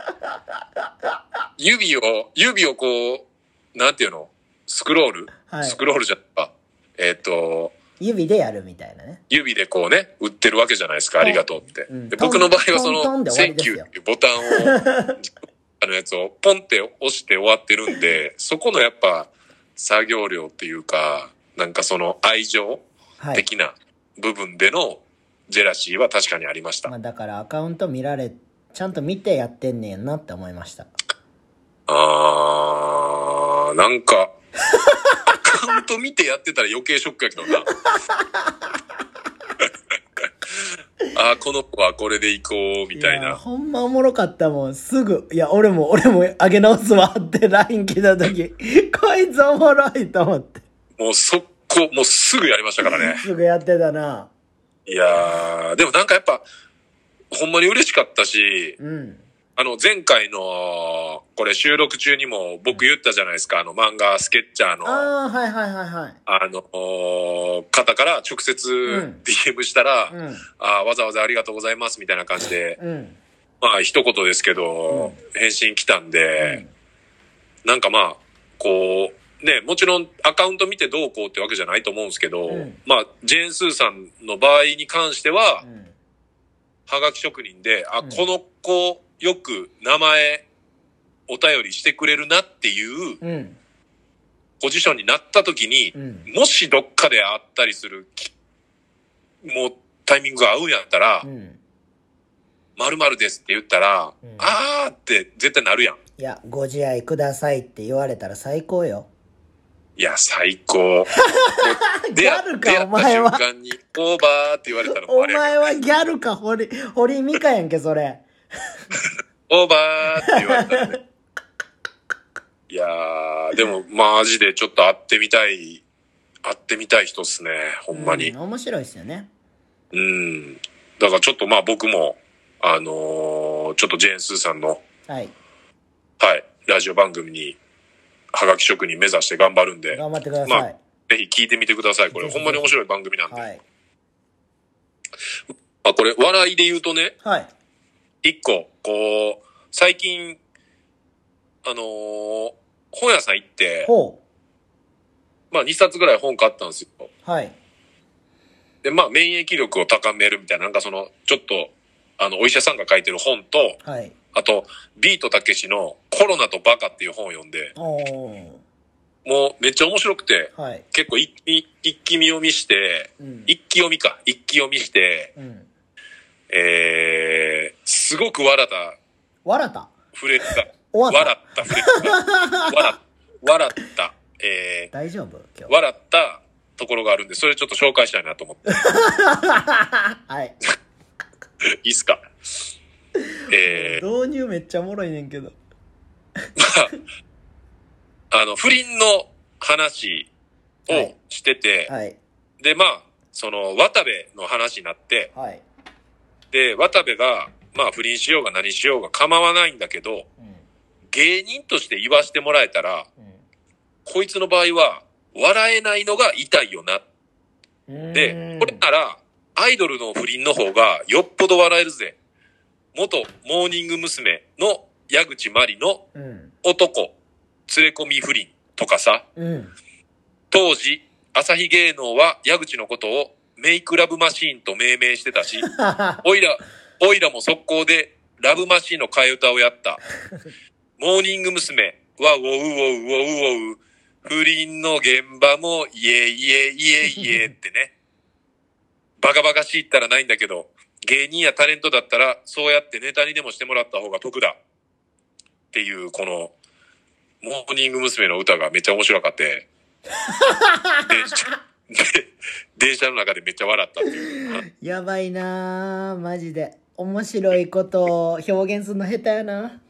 Speaker 2: (laughs) 指を、指をこう、なんていうの？スクロール、
Speaker 1: はい
Speaker 2: スクロールじゃ。えっ、と、
Speaker 1: 指でやるみたいなね。
Speaker 2: 指でこうね、打ってるわけじゃないですか、ありがとうって。
Speaker 1: うん
Speaker 2: で僕の場合はその、センキューっていうボタンを、(laughs) あのやつをポンって押して終わってるんで、そこのやっぱ作業量っていうか、なんかその愛情
Speaker 1: はい。
Speaker 2: 的な部分でのジェラシーは確かにありました。
Speaker 1: まあだからアカウント見られ、ちゃんと見てやってんねんなって思いました。
Speaker 2: あなんか、アカウント見てやってたら余計ショックやけどな。(laughs) あーこの子はこれで行こう、みたい
Speaker 1: や
Speaker 2: な。
Speaker 1: ほんまおもろかったもん。すぐ。いや、俺も、(laughs) 俺も上げ直すわって LINE 来た時、(laughs) こいつおもろいと思って。
Speaker 2: もう速攻、もうすぐやりましたからね。
Speaker 1: すぐやってたな。
Speaker 2: いやー、でもなんかやっぱ、ほんまに嬉しかったし、
Speaker 1: うん。
Speaker 2: あの、前回の、これ収録中にも僕言ったじゃないですか、あの漫画スケッチャーの、
Speaker 1: ああ、はいはいはいはい。
Speaker 2: あの、方から直接
Speaker 1: ん
Speaker 2: DM したら、
Speaker 1: うん。
Speaker 2: あーわざわざありがとうございますみたいな感じで、
Speaker 1: うん。
Speaker 2: まあ一言ですけど、返信来たんで、なんかまあ、こう、ね、もちろんアカウント見てどうこうってわけじゃないと思うんですけど、
Speaker 1: うん
Speaker 2: まあ、ジェーン・スーさんの場合に関しては、
Speaker 1: うん。
Speaker 2: はがき職人で、あ、
Speaker 1: うん
Speaker 2: この子、よく名前、お便りしてくれるなっていう
Speaker 1: うん。
Speaker 2: ポジションになった時に
Speaker 1: う、ん。
Speaker 2: もしどっかで会ったりするき、もうタイミングが合うんやったら
Speaker 1: う、ん。
Speaker 2: 〇〇ですって言ったら、
Speaker 1: うん
Speaker 2: あーって絶対なるやん。
Speaker 1: いや、ご自愛くださいって言われたら最高よ。
Speaker 2: いや、最高。(laughs)
Speaker 1: ギャルかお前は
Speaker 2: った瞬間に、オーバーって言われたらもう
Speaker 1: お
Speaker 2: あれやけ
Speaker 1: 前はギャルか、堀、堀美香やんけ、それ。
Speaker 2: ど (laughs) オーバーって言われたらね。いやー、でもマジでちょっと会ってみたい、会ってみたい人っすね、ほんまに。
Speaker 1: うん面白いっすよね。
Speaker 2: うん。だからちょっとまあ僕も、あのーちょっとジェーン・スーさんの、
Speaker 1: はい。
Speaker 2: はい、ラジオ番組に、はがき職人目指して頑張るんで、
Speaker 1: 頑張ってくだ
Speaker 2: まあ
Speaker 1: さい。
Speaker 2: ぜひ聞いてみてください。これほんまに面白い番組なんで。
Speaker 1: はい。
Speaker 2: あ、これ、笑いで言うとね、
Speaker 1: はい。
Speaker 2: 一個、こう、最近、あのー本屋さん行って、
Speaker 1: ほ
Speaker 2: まあ2冊ぐらい本買ったんですよ。
Speaker 1: う。はい。
Speaker 2: で、まあ免疫力を高めるみたいな、なんかその、ちょっと、あの、お医者さんが書いてる本と、
Speaker 1: はい。
Speaker 2: あと、ビートたけしのコロナとバカっていう本を読んで。もうめっちゃ面白くて、
Speaker 1: はい。
Speaker 2: 結構一気、一気見読みして、
Speaker 1: うん。
Speaker 2: 一気読みか、一気読みして、
Speaker 1: うん。
Speaker 2: えー、すごく笑った
Speaker 1: 笑った？
Speaker 2: フレーズが、
Speaker 1: 終わった？
Speaker 2: 笑った笑笑った、え
Speaker 1: 大丈夫？今
Speaker 2: ー、
Speaker 1: 日。
Speaker 2: 笑ったところがあるんで、それちょっと紹介したいなと思って。(laughs)
Speaker 1: はい。
Speaker 2: いいっすか？えー、
Speaker 1: 導入めっちゃおもろいねんけど。(laughs)
Speaker 2: あの、不倫の話を
Speaker 1: はい
Speaker 2: してて、
Speaker 1: はい。
Speaker 2: で、まあ、その、渡部の話になって、
Speaker 1: はい。
Speaker 2: で、渡部が、まあ、不倫しようが何しようが構わないんだけど、
Speaker 1: うん。
Speaker 2: 芸人として言わしてもらえたら、こいつの場合は、笑えないのが痛いよな。
Speaker 1: うん。
Speaker 2: で、これなら、アイドルの不倫の方がよっぽど笑えるぜ。元モーニング娘。の矢口まりの
Speaker 1: うん。
Speaker 2: 男、連れ込み不倫とかさ、
Speaker 1: うん。
Speaker 2: 当時、朝日芸能は矢口のことをメイクラブマシーンと命名してたし、(laughs) おいら、おいらも速攻でラブマシーンの替え歌をやった。(laughs) モーニング娘。はウォウウォウウォウウォウ、不倫の現場もイエイエイエイエってね。(laughs) バカバカしいったらないんだけど、芸人やタレントだったらそうやってネタにでもしてもらった方が得だ。っていう、この、モーニング娘。の歌がめっちゃ面白かって、電 (laughs) 車で電車の中でめっちゃ笑ったっていう。
Speaker 1: やばいなぁ、マジで。面白いことを表現するの下手やな。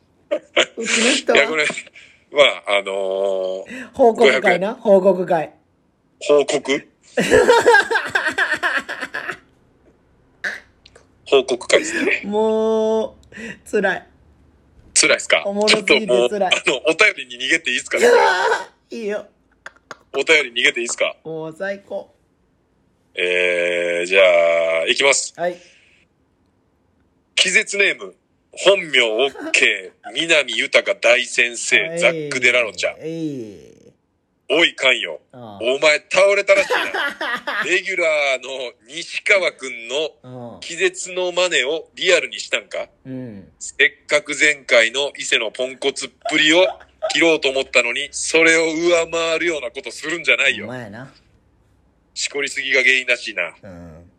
Speaker 1: うちの人
Speaker 2: いや、こ
Speaker 1: は。
Speaker 2: れ、まあ、あのー
Speaker 1: 報告会な報告会。
Speaker 2: 報告？(laughs) 報告会ですね。
Speaker 1: もう、辛い。
Speaker 2: 辛いですか？
Speaker 1: おもろすぎて辛い
Speaker 2: あの、お便りに逃げていいですか (laughs)
Speaker 1: いいよ。
Speaker 2: お便り逃げていいですか？
Speaker 1: もう最高。
Speaker 2: えー、じゃあ、いきます。
Speaker 1: はい。
Speaker 2: 気絶ネーム、本名 OK、南豊大先生、ザック・デラロちゃん。おい、かんよ。
Speaker 1: あ
Speaker 2: お前倒れたらしいな。(laughs) レギュラーの西川くんの
Speaker 1: あ。
Speaker 2: 気絶の真似をリアルにしたんか？
Speaker 1: うん。
Speaker 2: せっかく前回の伊勢のポンコツっぷりを切ろうと思ったのに、それを上回るようなことするんじゃない
Speaker 1: お
Speaker 2: よ。
Speaker 1: 前やな。
Speaker 2: しこりすぎが原因らしいな。
Speaker 1: うん。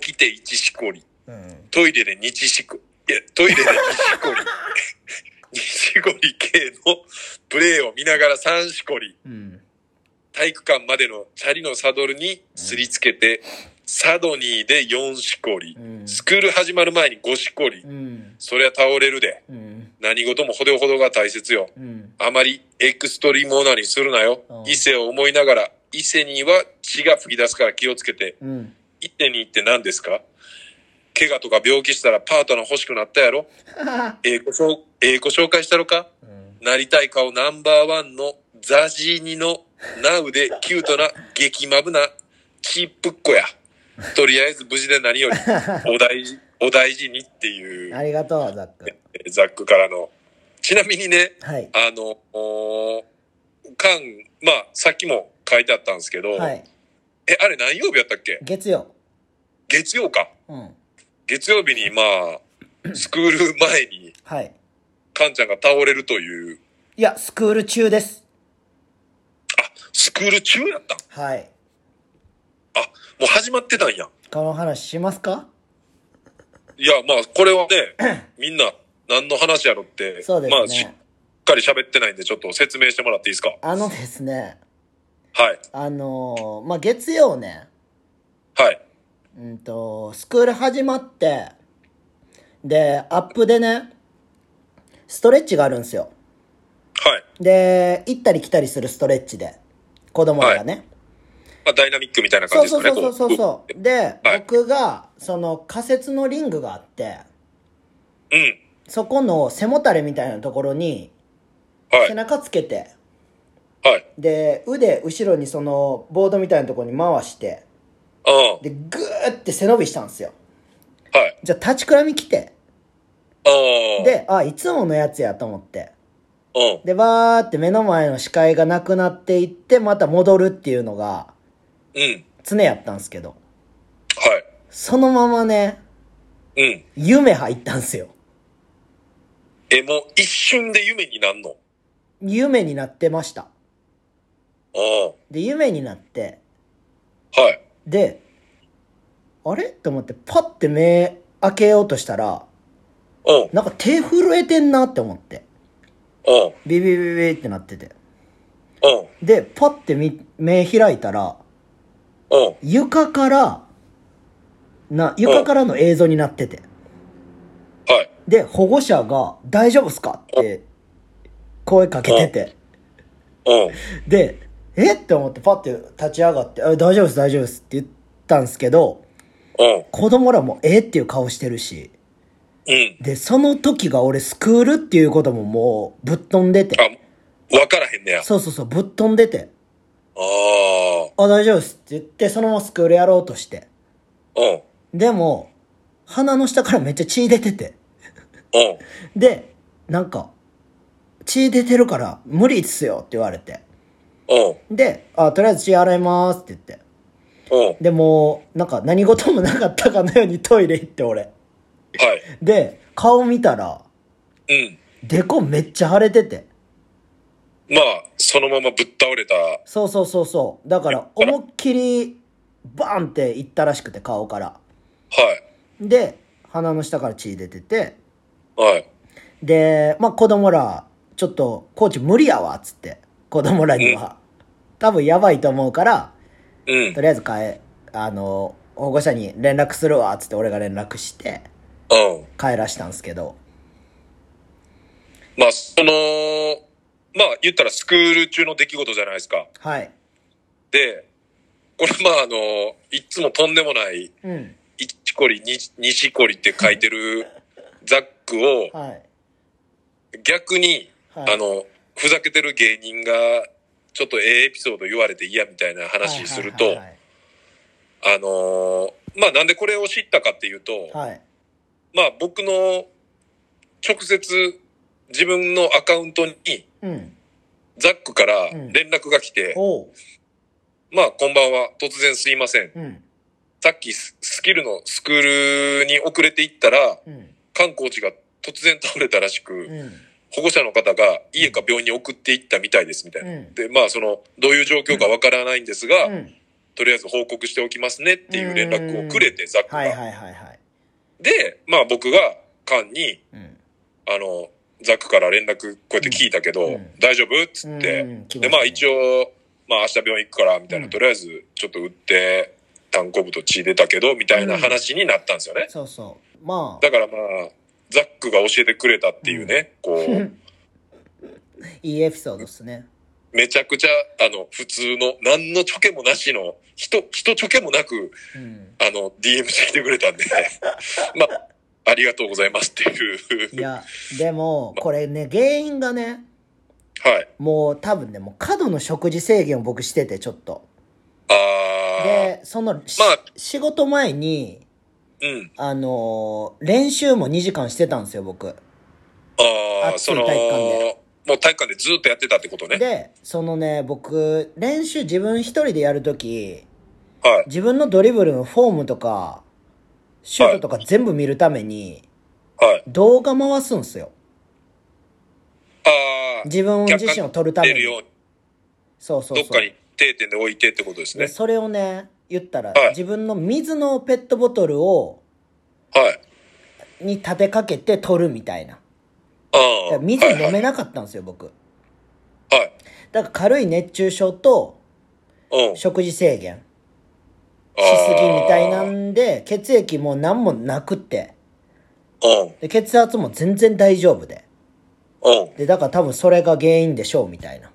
Speaker 2: 起きて一しこり。
Speaker 1: うん。
Speaker 2: トイレで日しこ、いや、トイレで西しこり。(laughs) 西、しこり系のプレーを見ながら3しこり。
Speaker 1: うん。
Speaker 2: 体育館までのチャリのサドルにすりつけて、サドニーで4しこり、
Speaker 1: うん
Speaker 2: スクール始まる前に5しこり、
Speaker 1: うん。
Speaker 2: そりゃ倒れるで。
Speaker 1: うん。
Speaker 2: 何事もほどほどが大切よ。
Speaker 1: うん。
Speaker 2: あまりエクストリームオナにするなよ
Speaker 1: うん。
Speaker 2: 伊勢を思いながら、伊勢には血が吹き出すから気をつけて。
Speaker 1: うん。
Speaker 2: 伊勢に行って何ですか？怪我とか病気したらパートナー欲しくなったやろ？ええ子紹ええ子紹介したろか？
Speaker 1: うん。
Speaker 2: なりたい顔ナンバーワンのザジーニのナウでキュートな激マブなチップっ子や。とりあえず無事で何より (laughs) お大事、お大事にっていう
Speaker 1: ありがとう、ザック。
Speaker 2: えーザックからの。ちなみにね、
Speaker 1: はい。
Speaker 2: あの、おー缶、まあ、さっきも書いてあったんですけど、
Speaker 1: はい。
Speaker 2: え、あれ何曜日やったっけ？
Speaker 1: 月曜。
Speaker 2: 月曜か。
Speaker 1: うん。
Speaker 2: 月曜日に、まあ、スクール前に、
Speaker 1: はい。
Speaker 2: カンちゃんが倒れるという、
Speaker 1: いや、スクール中です。
Speaker 2: あ、スクール中やったん？
Speaker 1: はい。
Speaker 2: あ、もう始まってたんや。
Speaker 1: この話しますか？
Speaker 2: いや、まあ、これはね、(clears throat) みんな何の話やろって、
Speaker 1: そうです
Speaker 2: まあ、しっ
Speaker 1: ね。
Speaker 2: かり喋ってないんで、ちょっと説明してもらっていいですか？
Speaker 1: あのですね、
Speaker 2: はい。
Speaker 1: あのーまあ、月曜ね、
Speaker 2: はい。
Speaker 1: うんと、スクール始まって、で、アップでね、ストレッチがあるんですよ。
Speaker 2: はい。
Speaker 1: で、行ったり来たりするストレッチで、子供らがね。
Speaker 2: まあ、ダイナミックみたいな感じですかね。
Speaker 1: そうそうそうそうそう。で、
Speaker 2: はい
Speaker 1: 僕が、その仮設のリングがあって、
Speaker 2: う。うん。
Speaker 1: そこの背もたれみたいなところに、
Speaker 2: はい
Speaker 1: 背。中つけて、
Speaker 2: はい。
Speaker 1: で、腕後ろにそのボードみたいなところに回して。で、ぐーって背伸びしたんですよ。
Speaker 2: はい。
Speaker 1: じゃあ立ちくらみ来て、
Speaker 2: ああ。、
Speaker 1: で、あ、いつものやつやと思って。
Speaker 2: うん。
Speaker 1: で、バーって目の前の視界がなくなっていって、また戻るっていうのが
Speaker 2: うん。
Speaker 1: 常やったんですけど、
Speaker 2: は
Speaker 1: そのままね、
Speaker 2: い。うん。
Speaker 1: 夢入ったんすよ。
Speaker 2: え、もう一瞬で夢になんの？
Speaker 1: 夢になってました。
Speaker 2: あ
Speaker 1: で、夢になって、
Speaker 2: あ。はい。
Speaker 1: で、あれ？と思ってパッて目開けようとしたら、
Speaker 2: うん。
Speaker 1: なんか手震えてんなって思って。
Speaker 2: うん。
Speaker 1: ビビビビってなってて。
Speaker 2: うん。
Speaker 1: で、パッてみ目開いたら、
Speaker 2: うん。
Speaker 1: 床から、な、床からの映像になってて。
Speaker 2: はい。
Speaker 1: で、保護者が、大丈夫っすか？って、声かけてて。
Speaker 2: うん。
Speaker 1: で、え？って思ってパッて立ち上がって、あ大丈夫です、大丈夫ですって言ったんですけど、
Speaker 2: うん。
Speaker 1: 子供らもえっていう顔してるし、
Speaker 2: うん。
Speaker 1: で、その時が俺スクールっていうことももうぶっ飛んでて、
Speaker 2: あ、わからへんねや。
Speaker 1: そうそうそう、ぶっ飛んでて、
Speaker 2: あ
Speaker 1: あ、大丈夫ですって言って、そのままスクールやろうとして。
Speaker 2: あ。うん。
Speaker 1: でも、鼻の下からめっちゃ血出てて。
Speaker 2: うん。
Speaker 1: で、なんか、血出てるから無理っすよって言われて。
Speaker 2: うん。
Speaker 1: で、あ、とりあえず血洗いますって言って。
Speaker 2: うん。
Speaker 1: でもう、なんか何事もなかったかのようにトイレ行って俺。
Speaker 2: はい。
Speaker 1: で、顔見たら、
Speaker 2: うん。
Speaker 1: デコめっちゃ腫れてて。
Speaker 2: まあ、そのままぶっ倒れた。
Speaker 1: そうそうそうそう。だから、思いっきり、バーンっていったらしくて、顔から。
Speaker 2: はい。
Speaker 1: で、鼻の下から血出てて、
Speaker 2: はい。
Speaker 1: で、まあ子供ら、ちょっと、コーチ無理やわ、つって。子供らには。多分やばいと思うから、
Speaker 2: うん。
Speaker 1: とりあえず帰、あの、保護者に連絡するわ、つって俺が連絡して、
Speaker 2: うん。
Speaker 1: 帰らしたんすけど。
Speaker 2: まあ、その、まあ、言ったらスクール中の出来事じゃないですか。
Speaker 1: はい。
Speaker 2: で、これまあ、あの、いっつもとんでもない、
Speaker 1: うん。
Speaker 2: 一こり、に西こりって書いてるザックを、(laughs)
Speaker 1: はい。
Speaker 2: 逆に、
Speaker 1: はい
Speaker 2: あの、ふざけてる芸人が、ちょっとええエピソード言われて嫌みたいな話すると、
Speaker 1: はいはい
Speaker 2: あのーまあ、なんでこれを知ったかっていうと、
Speaker 1: はい。はい。
Speaker 2: まあ、僕の直接自分のアカウントに
Speaker 1: うん。
Speaker 2: ザックから
Speaker 1: うん
Speaker 2: 連絡が来て、
Speaker 1: おう。
Speaker 2: まあ、こんばんは、突然すいません。
Speaker 1: うん。
Speaker 2: さっきススキルのスクールに遅れて行ったら、
Speaker 1: うん。
Speaker 2: 観光地が突然倒れたらしく、
Speaker 1: うん。
Speaker 2: 保護者の方が家か病院に送って行ったみたいですみたいな。
Speaker 1: うん
Speaker 2: で、まあ、その、どういう状況かわからないんですが、
Speaker 1: うん。
Speaker 2: とりあえず報告しておきますねっていう連絡をくれて、ザックが。
Speaker 1: はいはいはいはい。
Speaker 2: で、まあ僕が間に、
Speaker 1: うん。
Speaker 2: あの、ザックから連絡こうやって聞いたけど、
Speaker 1: うん
Speaker 2: 大丈夫っつって、
Speaker 1: うん
Speaker 2: で、まあ一応、まあ明日病院行くから、みたいな、
Speaker 1: うん
Speaker 2: とりあえずちょっと打って、単行部と血出たけど、みたいな話になったんですよね。
Speaker 1: そうそう。まあ、
Speaker 2: だからまあ、ザックが教えてくれたっていうね、こう、(laughs)
Speaker 1: いいエピソードっすね。
Speaker 2: めちゃくちゃ、あの、普通の、何のちょけもなしの、人、人ちょけもなく、
Speaker 1: うん。
Speaker 2: あの、DM してきてくれたんで、(laughs) まあ、ありがとうございますっていう。
Speaker 1: いや、でも、これね、原因がね、
Speaker 2: はい。
Speaker 1: もう多分ね、もう過度の食事制限を僕してて、ちょっと。
Speaker 2: あ
Speaker 1: で、その、し
Speaker 2: まあ
Speaker 1: 仕事前に、
Speaker 2: ー、うん。
Speaker 1: あのー練習も2時間してたんですよ、僕。
Speaker 2: ああ、その、
Speaker 1: 体育館で
Speaker 2: もう体育館でずっとやってたってことね。
Speaker 1: で、そのね、僕、練習自分一人でやるとき、
Speaker 2: はい。
Speaker 1: 自分のドリブルのフォームとか、シュートとか全部見るために、
Speaker 2: はい。
Speaker 1: 動画回すんすよ。
Speaker 2: ああ、
Speaker 1: 自分自身を撮るためにそうそうそう。
Speaker 2: どっかに定点で置いてってことですね。
Speaker 1: でそれをね、言ったら、
Speaker 2: はい
Speaker 1: 自分の水のペットボトルを、
Speaker 2: はい。
Speaker 1: に立てかけて撮るみたいな。
Speaker 2: ああ。
Speaker 1: 水
Speaker 2: はい
Speaker 1: 飲めなかったんですよ、僕。
Speaker 2: はい。
Speaker 1: だから軽い熱中症と
Speaker 2: うん。
Speaker 1: 食事制限
Speaker 2: し
Speaker 1: しすぎみたいなんで、血液も何もなくって、
Speaker 2: うん。
Speaker 1: で血圧も全然大丈夫で。
Speaker 2: うん。
Speaker 1: で、だから多分それが原因でしょうみたいな。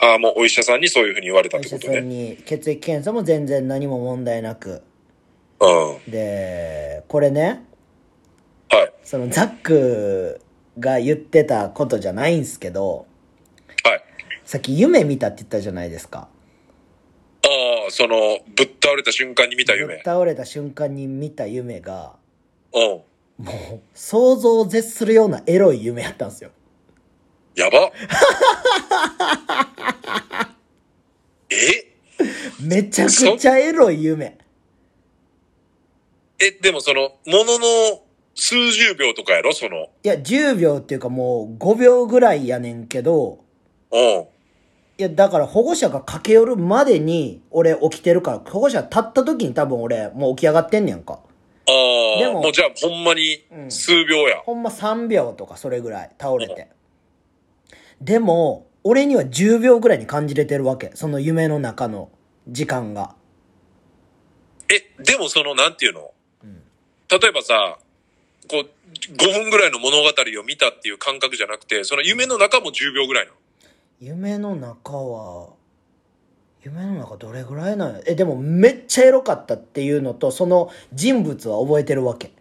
Speaker 2: ああ、もうお医者さんにそういうふうに言われた
Speaker 1: お医者さん
Speaker 2: ってことね。
Speaker 1: に血液検査も全然何も問題なく。
Speaker 2: うん。
Speaker 1: で、これね、
Speaker 2: はい。
Speaker 1: そのザックが言ってたことじゃないんすけど、
Speaker 2: はい。
Speaker 1: さっき夢見たって言ったじゃないですか。
Speaker 2: ああ、その、ぶっ倒れた瞬間に見た
Speaker 1: ぶっ
Speaker 2: 夢。
Speaker 1: 倒れた瞬間に見た夢が、
Speaker 2: うん。
Speaker 1: もう想像を絶するようなエロい夢やったんですよ。
Speaker 2: やば。(laughs) え？
Speaker 1: めちゃくちゃエロい夢。
Speaker 2: え、でもその、ものの数十秒とかやろ？その、
Speaker 1: いや、10秒っていうかもう5秒ぐらいやねんけど、
Speaker 2: うん。
Speaker 1: いや、だから保護者が駆け寄るまでに俺起きてるから、保護者立った時に多分俺もう起き上がってんねやんか。
Speaker 2: ああ、
Speaker 1: でも
Speaker 2: もうじゃあほんまに
Speaker 1: うん
Speaker 2: 数秒や。
Speaker 1: ほんま3秒とかそれぐらい倒れて。でも、俺には10秒ぐらいに感じれてるわけ。その夢の中の時間が。
Speaker 2: え、でもその、なんていうの、例えばさ、こう、5分ぐらいの物語を見たっていう感覚じゃなくて、その夢の中も10秒ぐらいなの？
Speaker 1: 夢の中は、夢の中どれぐらいなんや？え、でもめっちゃエロかったっていうのと、その人物は覚えてるわけ。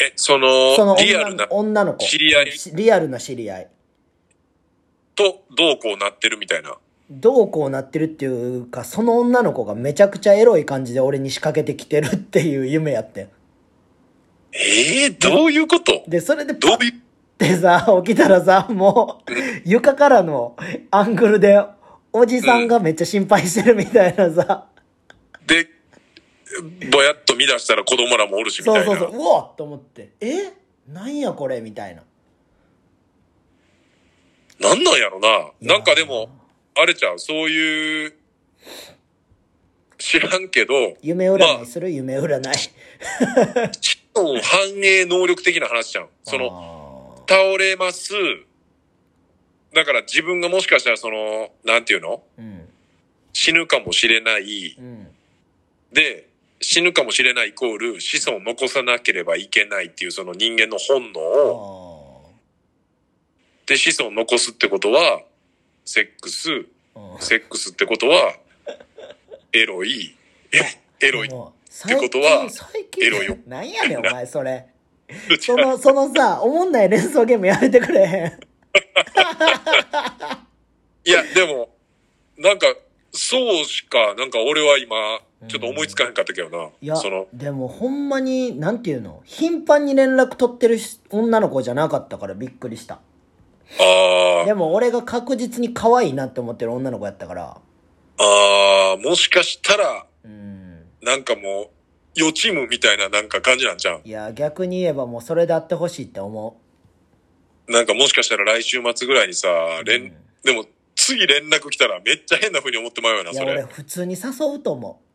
Speaker 2: え、その、
Speaker 1: その
Speaker 2: リアルな
Speaker 1: 女女の子。
Speaker 2: 知り合い？
Speaker 1: しリアルな知り合い。
Speaker 2: とどうこうなってるみたいな。
Speaker 1: どうこうなってるっていうか、その女の子がめちゃくちゃエロい感じで俺に仕掛けてきてるっていう夢やってん。
Speaker 2: ええどういうこと？
Speaker 1: で、それで
Speaker 2: どういう、
Speaker 1: でさ、起きたらさ、もう、床からのアングルで、おじさんがめっちゃ心配してるみたいなさ、
Speaker 2: で、ぼやっと見出したら子供らもおるしみたいな。
Speaker 1: そうそうそう、うわっと思って、え？なんやこれ？みたいな。
Speaker 2: なんなんやろな。
Speaker 1: や
Speaker 2: なんかでも、あれちゃう、そういう、知らんけど、
Speaker 1: 夢占いする、夢占い。
Speaker 2: 知能反映能力的な話じゃん。その、
Speaker 1: の、
Speaker 2: 倒れます。だから自分がもしかしたらその、なんていうの？
Speaker 1: うん。
Speaker 2: 死ぬかもしれない。
Speaker 1: うん。
Speaker 2: で、死ぬかもしれないイコール子孫を残さなければいけないっていうその人間の本能
Speaker 1: あ
Speaker 2: を、で、子孫残すってことは、セックス、セックスってことは、エロい、エロい。ってことはエロいよ
Speaker 1: なんやねん、お前、それ。その、そのさ、おもんない連想ゲームやめてくれへん。
Speaker 2: いや、でも、なんか、そうしか、なんか俺は今、ちょっと思いつかへんかったけどな。
Speaker 1: いや
Speaker 2: その、、
Speaker 1: でもほんまに、なんていうの頻繁に連絡取ってる女の子じゃなかったからびっくりした。
Speaker 2: あ
Speaker 1: でも俺が確実に可愛いなって思ってる女の子やったから。
Speaker 2: あ、ああ、もしかしたら、
Speaker 1: うん。
Speaker 2: なんかもう、予知夢みたいななんか感じなんじゃん。
Speaker 1: いや、逆に言えばもうそれであってほしいって思
Speaker 2: なんかもしかしたら来週末ぐらいにさ、連、
Speaker 1: うん
Speaker 2: でも、次連絡来たらめっちゃ変な風に思ってまうよな、
Speaker 1: う。いや、
Speaker 2: それ。
Speaker 1: 俺普通に誘うと思う。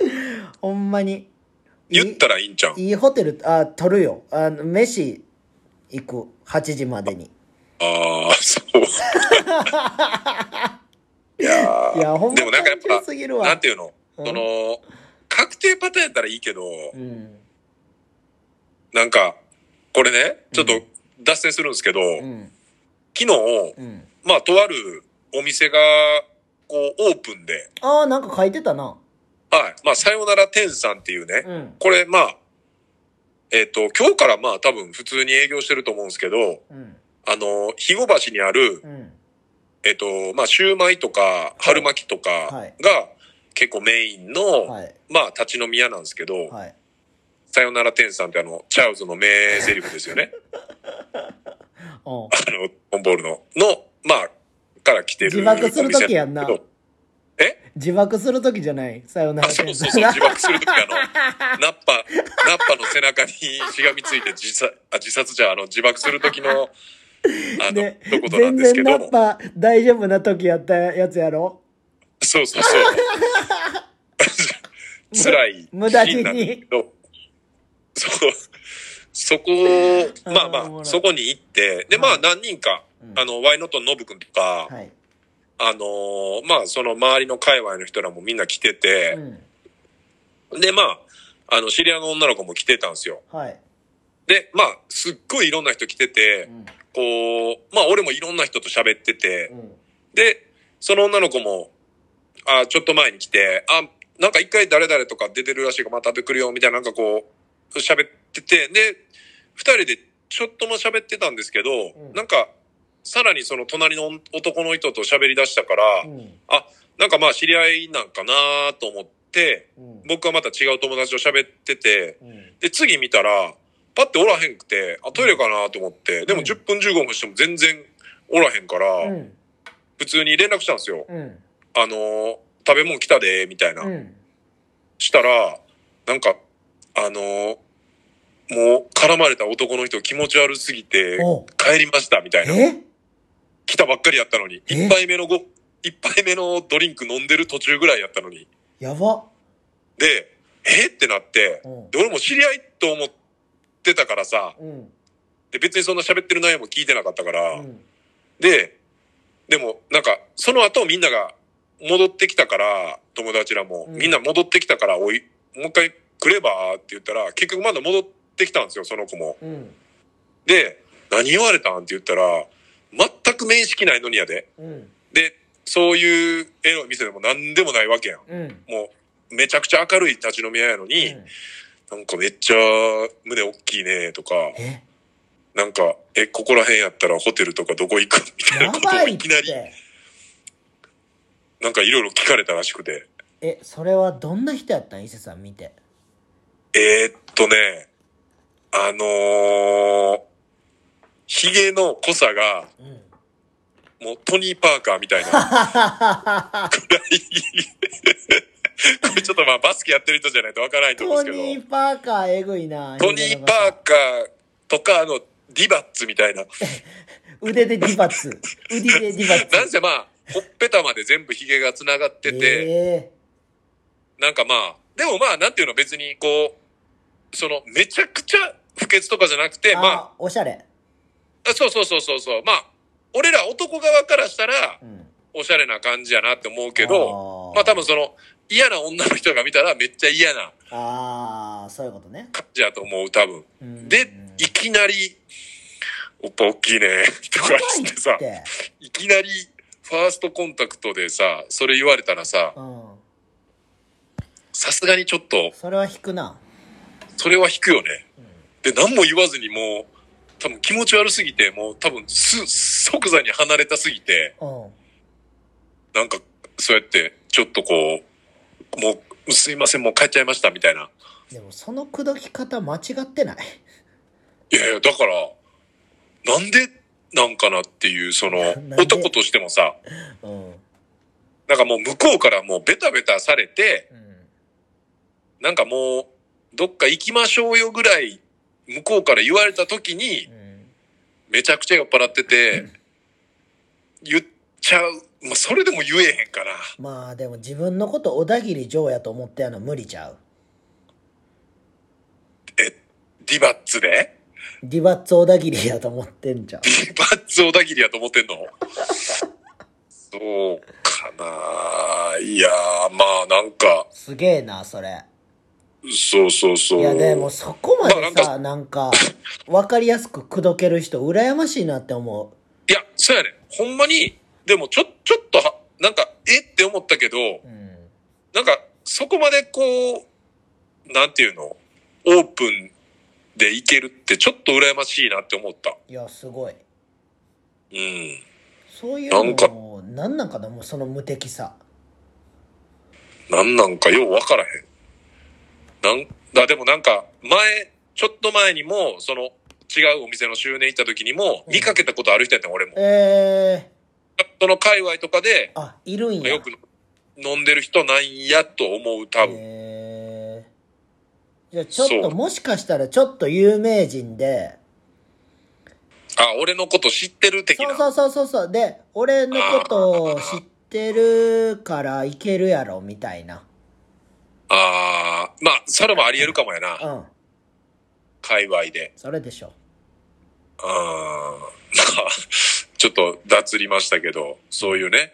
Speaker 1: (laughs) ほんまに。
Speaker 2: 言ったらいいんちゃうん
Speaker 1: いいホテル、あ、取るよ。あの、飯行く。8時までに。
Speaker 2: ああ、そう。(laughs) いやー
Speaker 1: いや、ほんま
Speaker 2: でもなんかやっぱ、
Speaker 1: すぎるわ。
Speaker 2: なんていうの、
Speaker 1: うん
Speaker 2: その、確定パターンやったらいいけど、
Speaker 1: うん。
Speaker 2: なんか、これね、ちょっと脱線するんですけど、
Speaker 1: うん。
Speaker 2: 昨日、
Speaker 1: うん。
Speaker 2: まあ、とあるお店が、こう、オープンで、
Speaker 1: ああ、なんか書いてたな。
Speaker 2: はい。まあ、さよなら天さんっていうね、
Speaker 1: うん。
Speaker 2: これ、まあ、えっ、と、今日からまあ、多分普通に営業してると思うんですけど、
Speaker 1: うん。
Speaker 2: あの、肥後橋にある、
Speaker 1: うん。
Speaker 2: えっ、と、まあ、シューマイとか、春巻きとか
Speaker 1: はい
Speaker 2: が結構メインの、
Speaker 1: はい。
Speaker 2: まあ、立ち飲み屋なんですけど、
Speaker 1: はい。
Speaker 2: さよなら天さんってあの、チャールズの名台詞ですよね。(laughs) あの、オンボールの、の、まあ、から来てる。
Speaker 1: 自爆する時やんな
Speaker 2: え？
Speaker 1: 自爆するときじゃない？さよなら。
Speaker 2: あ、そう
Speaker 1: 天
Speaker 2: そうそう、自爆するときあの、(laughs) ナッパ、ナッパの背中にしがみついて自殺、あ、自殺じゃ、あの、自爆するときの、あの、
Speaker 1: で、
Speaker 2: 一言なん
Speaker 1: 全
Speaker 2: ですけど。
Speaker 1: 然ナッ、パ大丈夫な時やったやつやろ？
Speaker 2: そうそうそう。(laughs) 辛い。シ
Speaker 1: 無駄死に
Speaker 2: そこ、そこ、(laughs) まあまあ、そこに行って、で、まあ
Speaker 1: はい。
Speaker 2: 何人か、
Speaker 1: うん。
Speaker 2: あの、ワイノットのノブくんとか、
Speaker 1: はい。
Speaker 2: あのーまあその周りの界隈の人らもみんな来てて
Speaker 1: う、ん。
Speaker 2: で、まあ、あの、知り合いの女の子も来てたんですよ。
Speaker 1: はい。
Speaker 2: で、まあ、すっごいいろんな人来てて
Speaker 1: う、ん。
Speaker 2: こう、まあ俺もいろんな人と喋ってて
Speaker 1: う、ん。
Speaker 2: で、その女の子も、あ、ちょっと前に来て、あ、なんか一回誰々とか出てるらしいからまた出てくるよ、みたいななんかこう、喋ってて、で、二人でちょっとも喋ってたんですけど、
Speaker 1: ん
Speaker 2: なんか、さらにその隣の男の人と喋り出したから、
Speaker 1: うん。
Speaker 2: あ、なんかまあ知り合いなんかなと思って、
Speaker 1: うん。
Speaker 2: 僕はまた違う友達と喋ってて、
Speaker 1: うん。
Speaker 2: で、次見たら、パッておらへんくて、あ、トイレかなと思って、でも
Speaker 1: うん
Speaker 2: 10分15分しても全然おらへんから、
Speaker 1: うん。
Speaker 2: 普通に連絡したんですよ。
Speaker 1: うん。
Speaker 2: あのー食べ物来たで、みたいな。
Speaker 1: うん。
Speaker 2: したら、なんか、あのーもう絡まれた男の人気持ち悪すぎて
Speaker 1: お
Speaker 2: 帰りましたみたいな。
Speaker 1: え
Speaker 2: 来たばっかりやったのに。
Speaker 1: え？
Speaker 2: 一杯目のご、一杯目のドリンク飲んでる途中ぐらいやったのに。
Speaker 1: やば。
Speaker 2: で、え？ってなって、
Speaker 1: うん
Speaker 2: で、俺も知り合いと思ってたからさ、
Speaker 1: うん。
Speaker 2: で、別にそんな喋ってる内容も聞いてなかったから、
Speaker 1: うん。
Speaker 2: で、でも、なんか、その後みんなが戻ってきたから、友達らも、
Speaker 1: うん
Speaker 2: みんな戻ってきたから、おい、もう一回来ればって言ったら、結局まだ戻ってきたんですよ、その子も。
Speaker 1: うん。
Speaker 2: で、何言われたんって言ったら、全く面識ないのにやで。
Speaker 1: うん。
Speaker 2: で、そういうエロい店でも何でもないわけやん。
Speaker 1: うん。
Speaker 2: もう、めちゃくちゃ明るい立ち飲み屋やのに、なんかめっちゃ胸大きいねとか、
Speaker 1: え？
Speaker 2: なんか、え、ここら辺やったらホテルとかどこ行くみたい
Speaker 1: や
Speaker 2: なことを
Speaker 1: ばい
Speaker 2: きなり、
Speaker 1: て。
Speaker 2: なんかいろいろ聞かれたらしくて。
Speaker 1: え、それはどんな人やったん？伊勢さん見て。
Speaker 2: えー、っとね、あのー、髭の濃さが、
Speaker 1: うん。
Speaker 2: もうトニー・パーカーみたいな。くらいこれちょっとまあバスケやってる人じゃないとわからないと思うん
Speaker 1: トニ
Speaker 2: ですけど、
Speaker 1: ー・パーカーえぐいな。
Speaker 2: トニー・パーカーとかあの、ディバッツみたいな。(laughs)
Speaker 1: 腕でディバッツ。腕でディバッツ。
Speaker 2: なんせまあ、ほっぺたまで全部髭が繋がってて、
Speaker 1: え
Speaker 2: なんかまあ、でもまあ、なんていうの別にこう、その、めちゃくちゃ不潔とかじゃなくて、
Speaker 1: え
Speaker 2: まあ、
Speaker 1: あ、おしゃれ。
Speaker 2: あそうそうそうそうそう。まあ、俺ら男側からしたら
Speaker 1: う、ん。
Speaker 2: おしゃれな感じやなって思うけど、
Speaker 1: あー
Speaker 2: まあ多分その、嫌な女の人が見たらめっちゃ嫌な
Speaker 1: ああ、そういうことね。
Speaker 2: 感じやと思う、多分。
Speaker 1: うん
Speaker 2: で、いきなり、おっぱ大きいね、とかしてさ。いきなり、ファーストコンタクトでさ、それ言われたらさ、
Speaker 1: うん。
Speaker 2: さすがにちょっと、
Speaker 1: それは引くな。
Speaker 2: それは引くよね。で、何も言わずにもう、多分気持ち悪すぎて、もう多分す、即座に離れたすぎて、
Speaker 1: うん。
Speaker 2: なんか、そうやって、ちょっとこう、もう、すいません、もう帰っちゃいました、みたいな。
Speaker 1: でもその口説き方間違ってない？
Speaker 2: いやいや、だから、なんでなんかなっていう、その (laughs) 男としてもさ、
Speaker 1: うん。
Speaker 2: なんかもう向こうからもうベタベタされて、
Speaker 1: うん。
Speaker 2: なんかもう、どっか行きましょうよぐらい、向こうから言われた時に
Speaker 1: う、ん。
Speaker 2: めちゃくちゃ酔っ払ってて、言っちゃう。まあ、それでも言えへんから。
Speaker 1: まあでも自分のこと小田切城やと思ってやの無理ちゃう。
Speaker 2: ディバッツで？
Speaker 1: ディバッツ小田切やと思ってんじゃん。
Speaker 2: ディバッツ小田切やと思ってんの？そうかないやー、まあなんか、
Speaker 1: すげえな、それ。
Speaker 2: そうそうそう。
Speaker 1: いや、でもそこまで
Speaker 2: まあ
Speaker 1: さ、なんか、わかりやすく口説ける人、羨ましいなって思
Speaker 2: いや、そうやねん。ほんまに、でもちょ、ちょっとは、なんか、え？って思ったけど、
Speaker 1: う。うん。
Speaker 2: なんか、そこまでこう、なんていうの、オープンでいけるってちょっと羨ましいなって思った。
Speaker 1: いや、すごい。
Speaker 2: うん。
Speaker 1: そういう
Speaker 2: なんか
Speaker 1: のも、なんなんかな、もうその無敵さ。
Speaker 2: なんなんかようわからへん。なんだ、でもなんか、前、ちょっと前にも、その、違うお店の周年行った時にも、
Speaker 1: うん
Speaker 2: 見かけたことある人やったん俺も。
Speaker 1: ええ
Speaker 2: その界隈とかで、
Speaker 1: ー、あ、いるんや。
Speaker 2: よく飲んでる人なんやと思う、多分。
Speaker 1: えー、じゃあちょっと、もしかしたらちょっと有名人で、
Speaker 2: あ、俺のこと知ってる的な。
Speaker 1: そうそうそうそうそう。で、俺のことを知ってるからいけるやろ、みたいな。
Speaker 2: あーまあ、それもあり得るかもやな。
Speaker 1: うん。
Speaker 2: 界隈で。
Speaker 1: それでしょ。
Speaker 2: あーまあ、ちょっと脱りましたけど、そういうね、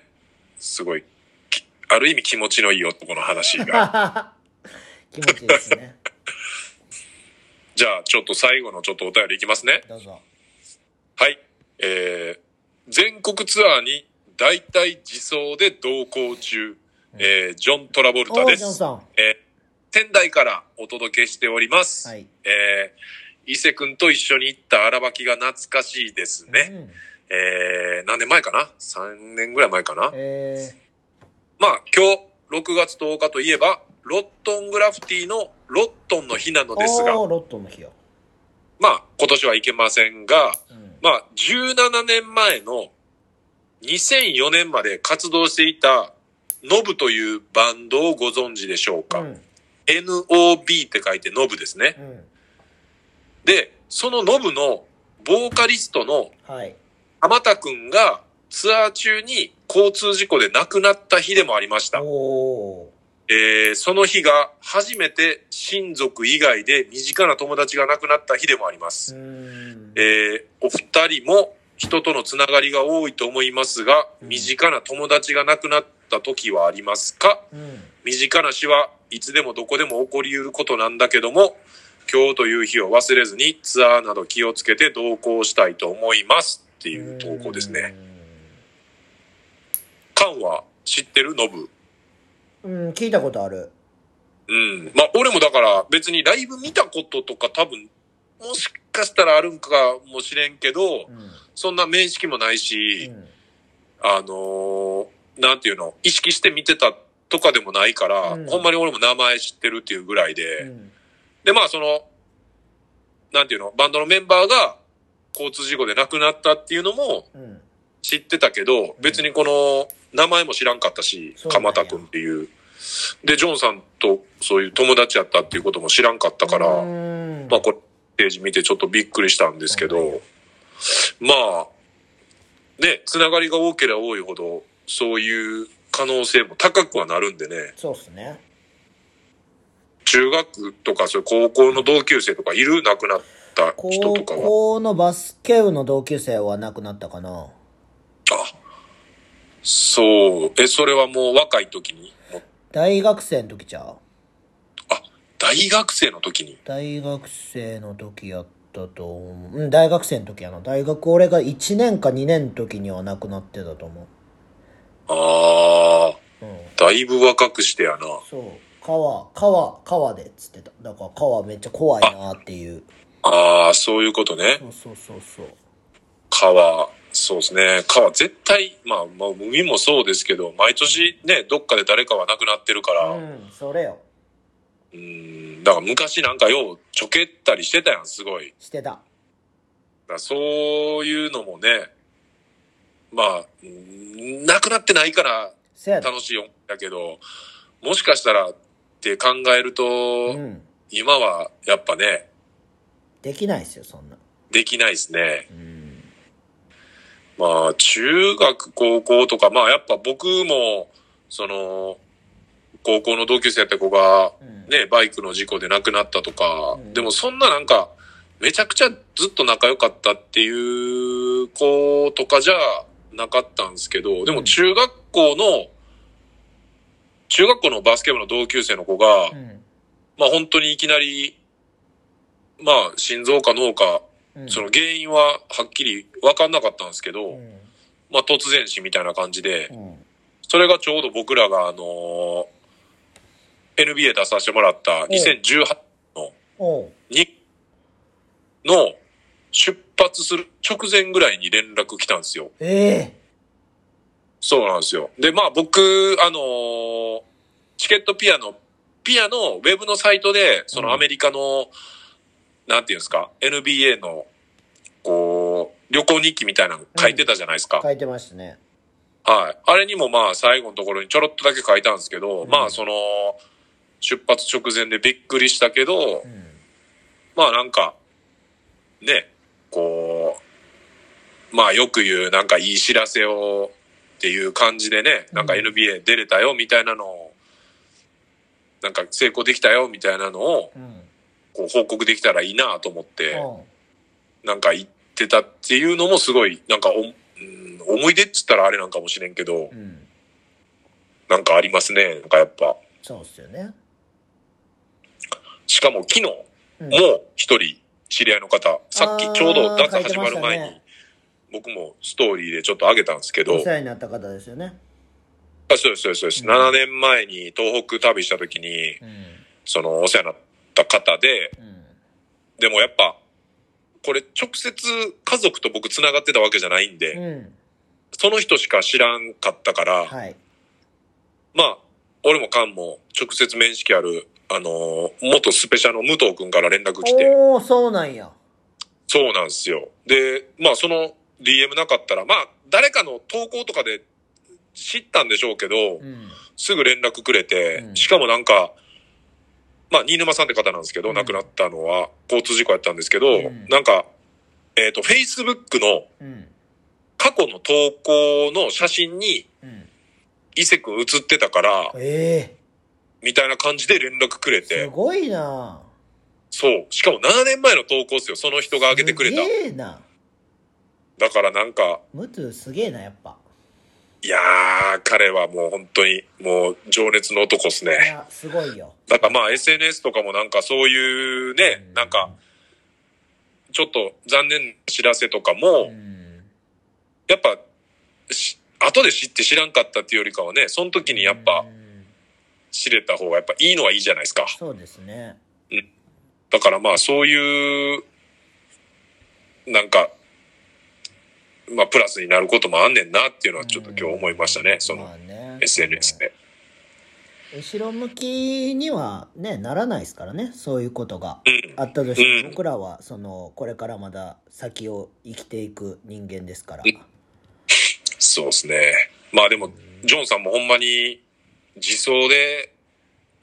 Speaker 2: すごい、きある意味気持ちのいい男の話が。(laughs)
Speaker 1: 気持ちいいですね。
Speaker 2: じゃあ、ちょっと最後のちょっとお便りいきますね。
Speaker 1: どうぞ。
Speaker 2: はい。えー、全国ツアーに大体自走で同行中、えー、ジョン・トラボルタです。
Speaker 1: ジョンさん。
Speaker 2: えー仙台からお届けしております。
Speaker 1: はい。
Speaker 2: えー、伊勢くんと一緒に行った荒履きが懐かしいですね。
Speaker 1: うん、
Speaker 2: えー、何年前かな ?3 年ぐらい前かな？
Speaker 1: え
Speaker 2: まあ、今日、6月10日といえば、ロットングラフィティのロットンの日なの
Speaker 1: ー、
Speaker 2: ですが、
Speaker 1: ロットの日よ。
Speaker 2: まあ、今年はいけませんが、
Speaker 1: うん。
Speaker 2: まあ、17年前の2004年まで活動していた、ノブというバンドをご存知でしょうか、
Speaker 1: うん。
Speaker 2: ?NOB って書いてノブですね。
Speaker 1: うん。
Speaker 2: で、そのノブのボーカリストの
Speaker 1: はい。
Speaker 2: 浜田くんがツアー中に交通事故で亡くなった日でもありました。えーその日が初めて親族以外で身近な友達が亡くなった日でもありま
Speaker 1: う
Speaker 2: す。えーお二人も人とのつながりが多いと思いますが、
Speaker 1: うん
Speaker 2: 身近な友達が亡くなった時はありますか？
Speaker 1: うん。
Speaker 2: 身近な死はいつでもどこでも起こり得ることなんだけども、今日という日を忘れずにツアーなど気をつけて同行したいと思いますっていう投稿ですね。カンは知ってる？ノブ
Speaker 1: うん。うん、聞いたことある。
Speaker 2: うん。まあ、俺もだから別にライブ見たこととか多分、もしかしたらあるんかもしれんけど、
Speaker 1: うん。
Speaker 2: そんな面識もないし、
Speaker 1: うん
Speaker 2: あのーなんていうの、意識して見てたとかでもないから、
Speaker 1: うん。
Speaker 2: ほんまに俺も名前知ってるっていうぐらいで、
Speaker 1: うん。
Speaker 2: で、まあその、なんていうの、バンドのメンバーが交通事故で亡くなったっていうのも
Speaker 1: うん。
Speaker 2: 知ってたけど、別にこの名前も知らんかったし、鎌田くんっていう。で、ジョンさんとそういう友達やったっていうことも知らんかったから、
Speaker 1: うん。
Speaker 2: まあこれ、ページ見てちょっとびっくりしたんですけど、まあ、ね、つながりが多ければ多いほど、そういう可能性も高くはなるんでね、
Speaker 1: そうっすね。
Speaker 2: 中学とかそういう高校の同級生とかいる亡くなった人
Speaker 1: 高
Speaker 2: とかは。
Speaker 1: 校のバスケ部の同級生は亡くなったかな。
Speaker 2: あ、そう。え、それはもう若い時に？
Speaker 1: 大学生の時ちゃう？
Speaker 2: あ、大学生の時に？
Speaker 1: 大学生の時やったと思う。うん、大学生の時やな。大学俺が1年か2年の時には亡くなってたと思
Speaker 2: ああ、
Speaker 1: う。うん。
Speaker 2: だいぶ若くしてやな。
Speaker 1: そう。川、川、川でっつってた。だから川めっちゃ怖いなっていう。
Speaker 2: ああ、そういうことね。
Speaker 1: そうそうそうそう。
Speaker 2: 川、そうですね。川絶対、まあ、まあ、海もそうですけど、毎年ね、どっかで誰かは亡くなってるから、う
Speaker 1: うん、それよ。
Speaker 2: ん、だから昔なんかようちょけったりしてたやん、すごい。
Speaker 1: してた。
Speaker 2: だそういうのもね、まあ、うん亡くなってないから。楽しい音楽だけど、もしかしたらって考えると、
Speaker 1: うん。
Speaker 2: 今はやっぱね、
Speaker 1: できないですよ、そんな。
Speaker 2: できないですね。
Speaker 1: うん。
Speaker 2: まあ、中学、高校とか、まあやっぱ僕も、その、高校の同級生やった子が、
Speaker 1: うん。
Speaker 2: ね、バイクの事故で亡くなったとか、
Speaker 1: うん
Speaker 2: でもそんななんか、めちゃくちゃずっと仲良かったっていう子とかじゃなかったんですけど、でも中学校の、中学校のバスケ部の同級生の子が、
Speaker 1: うん。
Speaker 2: まあ本当にいきなり、まあ心臓か脳か、
Speaker 1: うん。
Speaker 2: その原因ははっきり分かんなかったんですけど、
Speaker 1: うん。
Speaker 2: まあ突然死みたいな感じで、
Speaker 1: うん。
Speaker 2: それがちょうど僕らがあのー NBA 出させてもらった2018の
Speaker 1: おう。
Speaker 2: に、の出発する直前ぐらいに連絡来たんですよ。
Speaker 1: ええ
Speaker 2: そうなんですよ。で、まあ僕、あのーチケットピアノ、ピアのウェブのサイトで、そのアメリカの、なんていうんですか、NBA の、こう、旅行日記みたいなの書いてたじゃないですか。
Speaker 1: 書いてましたね。
Speaker 2: はい。あれにもまあ最後のところにちょろっとだけ書いたんですけど、
Speaker 1: うん
Speaker 2: まあその、出発直前でびっくりしたけど、
Speaker 1: うん。
Speaker 2: まあなんか、ね、こう、まあよく言うなんかいい知らせをっていう感じでね、なんか
Speaker 1: うん
Speaker 2: NBA 出れたよみたいなのを、なんか成功できたよみたいなのを
Speaker 1: うん。
Speaker 2: こう報告できたらいいなと思って、なんか言ってたっていうのもすごい、なんかお、うん思い出っつったらあれなんかもしれんけど、
Speaker 1: うん。
Speaker 2: なんかありますね。なんかやっぱ。
Speaker 1: そうっすよね。
Speaker 2: しかも昨日
Speaker 1: うん。
Speaker 2: もう一人知り合いの方、さっきちょうど脱始まる前に僕もストーリーでちょっと上げたんですけど、
Speaker 1: お世話になった方ですよね。
Speaker 2: あそうです、そうです、そうです。
Speaker 1: うん
Speaker 2: 7年前に東北旅した時に、
Speaker 1: うん。
Speaker 2: そのお世話になった方で、
Speaker 1: うん。
Speaker 2: でもやっぱ、これ直接家族と僕繋がってたわけじゃないんで、
Speaker 1: うん。
Speaker 2: その人しか知らんかったから、
Speaker 1: はい。
Speaker 2: まあ、俺もカンも直接面識ある、あのー元スペシャルの武藤くんから連絡来て、
Speaker 1: おー、そうなんや。
Speaker 2: そうなんですよ。で、まあその DM なかったら、まあ誰かの投稿とかで知ったんでしょうけど、
Speaker 1: うん。
Speaker 2: すぐ連絡くれて、
Speaker 1: うん
Speaker 2: しかもなんか、まあ、新沼さんって方なんですけど、
Speaker 1: うん
Speaker 2: 亡くなったのは交通事故やったんですけど、
Speaker 1: うん
Speaker 2: なんか、えっ、と、Facebook の
Speaker 1: うん。
Speaker 2: 過去の投稿の写真に
Speaker 1: うん。
Speaker 2: 伊勢くん写ってたから、
Speaker 1: え
Speaker 2: みたいな感じで連絡くれ
Speaker 1: えす
Speaker 2: て、
Speaker 1: ごいな
Speaker 2: そう。しかも7年前の投稿っすよ。その人が上げてくれた
Speaker 1: す。げえな。
Speaker 2: だからなんか、
Speaker 1: ムトゥすげえな、やっぱ。
Speaker 2: いやー、彼はもう本当に、もう情熱の男っす
Speaker 1: い
Speaker 2: ね。
Speaker 1: や、すごいよ。
Speaker 2: だからまあ SNS とかもなんかそういうね、
Speaker 1: うん
Speaker 2: なんか、ちょっと残念な知らせとかも、
Speaker 1: うん。
Speaker 2: やっぱ、し後で知って知らんかったっていうよりかはね、その時にやっぱ
Speaker 1: うん
Speaker 2: 知れた方がやっぱいいのはいいじゃないですか。
Speaker 1: そうですね。
Speaker 2: だからまあそういう、なんか、まあプラスになることもあんねんなっていうのはちょっと今日思いましたね、その
Speaker 1: まあね
Speaker 2: SNS で。
Speaker 1: 後ろ向きにはね、ならないですからね。そういうことが
Speaker 2: うん。
Speaker 1: あったとしても、
Speaker 2: うん
Speaker 1: 僕らは、その、これからまだ先を生きていく人間ですから。
Speaker 2: そうですね。まあでも、ジョンさんもほんまに自走で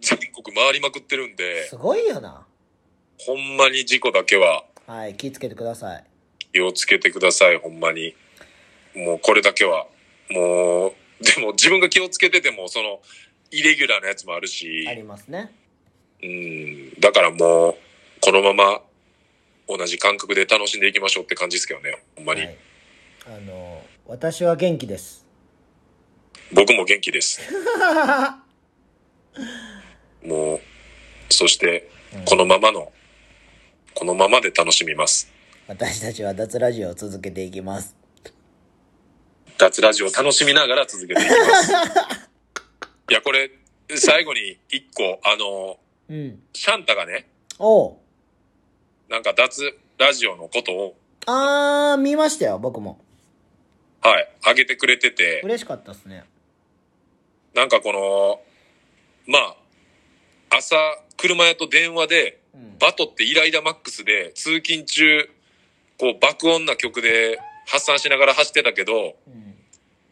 Speaker 2: 全国回りまくってるんで、
Speaker 1: すごいよな。
Speaker 2: ほんまに事故だけは
Speaker 1: はい、気ぃつけてください。
Speaker 2: 気をつけてください、ほんまに。もうこれだけは。もう、でも自分が気をつけてても、その、イレギュラーなやつもあるし
Speaker 1: あ、りますね。
Speaker 2: うん、だからもう、このまま同じ感覚で楽しんでいきましょうって感じですけどね、ほんまに。
Speaker 1: はい。あの、私は元気です。
Speaker 2: 僕も元気です。(laughs) もう、そして、このままの、このままで楽しみます。
Speaker 1: 私たちは脱ラジオを続けていきます。
Speaker 2: 脱ラジオを楽しみながら続けていきます。(laughs) いや、これ、最後に一個、あの、
Speaker 1: うん。
Speaker 2: シャンタがね、
Speaker 1: おう。
Speaker 2: なんか脱ラジオのことを、
Speaker 1: あー、見ましたよ、僕も。
Speaker 2: はい、上げてくれてて、
Speaker 1: 嬉しかったっすね。
Speaker 2: なんかこの、まあ、朝、車屋と電話で、
Speaker 1: うん。
Speaker 2: バトってイライラマックスで、通勤中、こう、爆音な曲で発散しながら走ってたけど、
Speaker 1: うん。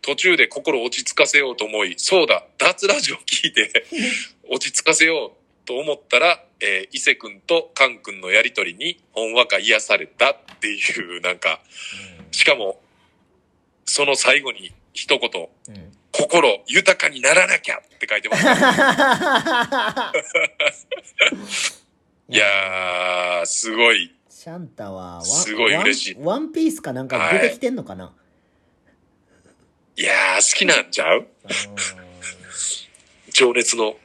Speaker 2: 途中で心落ち着かせようと思い、そうだ、脱ラジオ聞いて、(laughs) 落ち着かせようと思ったら、えー伊勢くんとカンくんのやりとりに、ほんわか癒されたっていう、なんか、しかも、その最後に一言、
Speaker 1: うん。うん。
Speaker 2: 心豊かにならなきゃって書いてます、ね。(laughs) いやー、すごい、
Speaker 1: シャンタはワン、
Speaker 2: すごい嬉しい
Speaker 1: ワンワンピースかなんか出てきてんのかな、
Speaker 2: いやー、好きなんちゃう？
Speaker 1: うん
Speaker 2: 情熱の、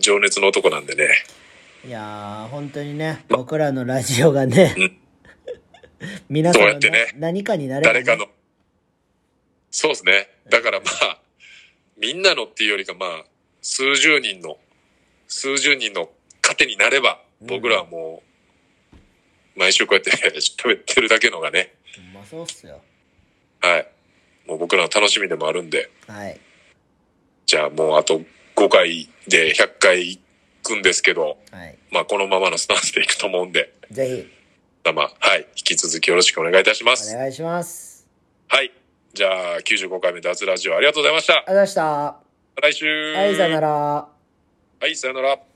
Speaker 2: 情熱の男なんでね。
Speaker 1: いやー、本当にね、僕らのラジオがね、
Speaker 2: うん
Speaker 1: 皆さんの、
Speaker 2: そうやってね
Speaker 1: 何かになれば、ね、
Speaker 2: 誰かの。そうですね。だからまあ、みんなのっていうよりかまあ、数十人の、数十人の糧になれば、僕らはもう、毎週こうやって (laughs) 喋ってるだけのがね、
Speaker 1: うまそうっすよ。
Speaker 2: はい。もう僕らの楽しみでもあるんで、
Speaker 1: はい。
Speaker 2: じゃあもうあと5回で100回行くんですけど、
Speaker 1: はい。
Speaker 2: まあこのままのスタンスでいくと思うんで、
Speaker 1: ぜひ、
Speaker 2: まあはい、引き続きよろしくお願いいたします。
Speaker 1: お願いします。
Speaker 2: はい。じゃあ95回目脱ラジオありがとうございました。
Speaker 1: ありがとうございました。
Speaker 2: 来週。
Speaker 1: はい、さよなら。
Speaker 2: はい、さよなら。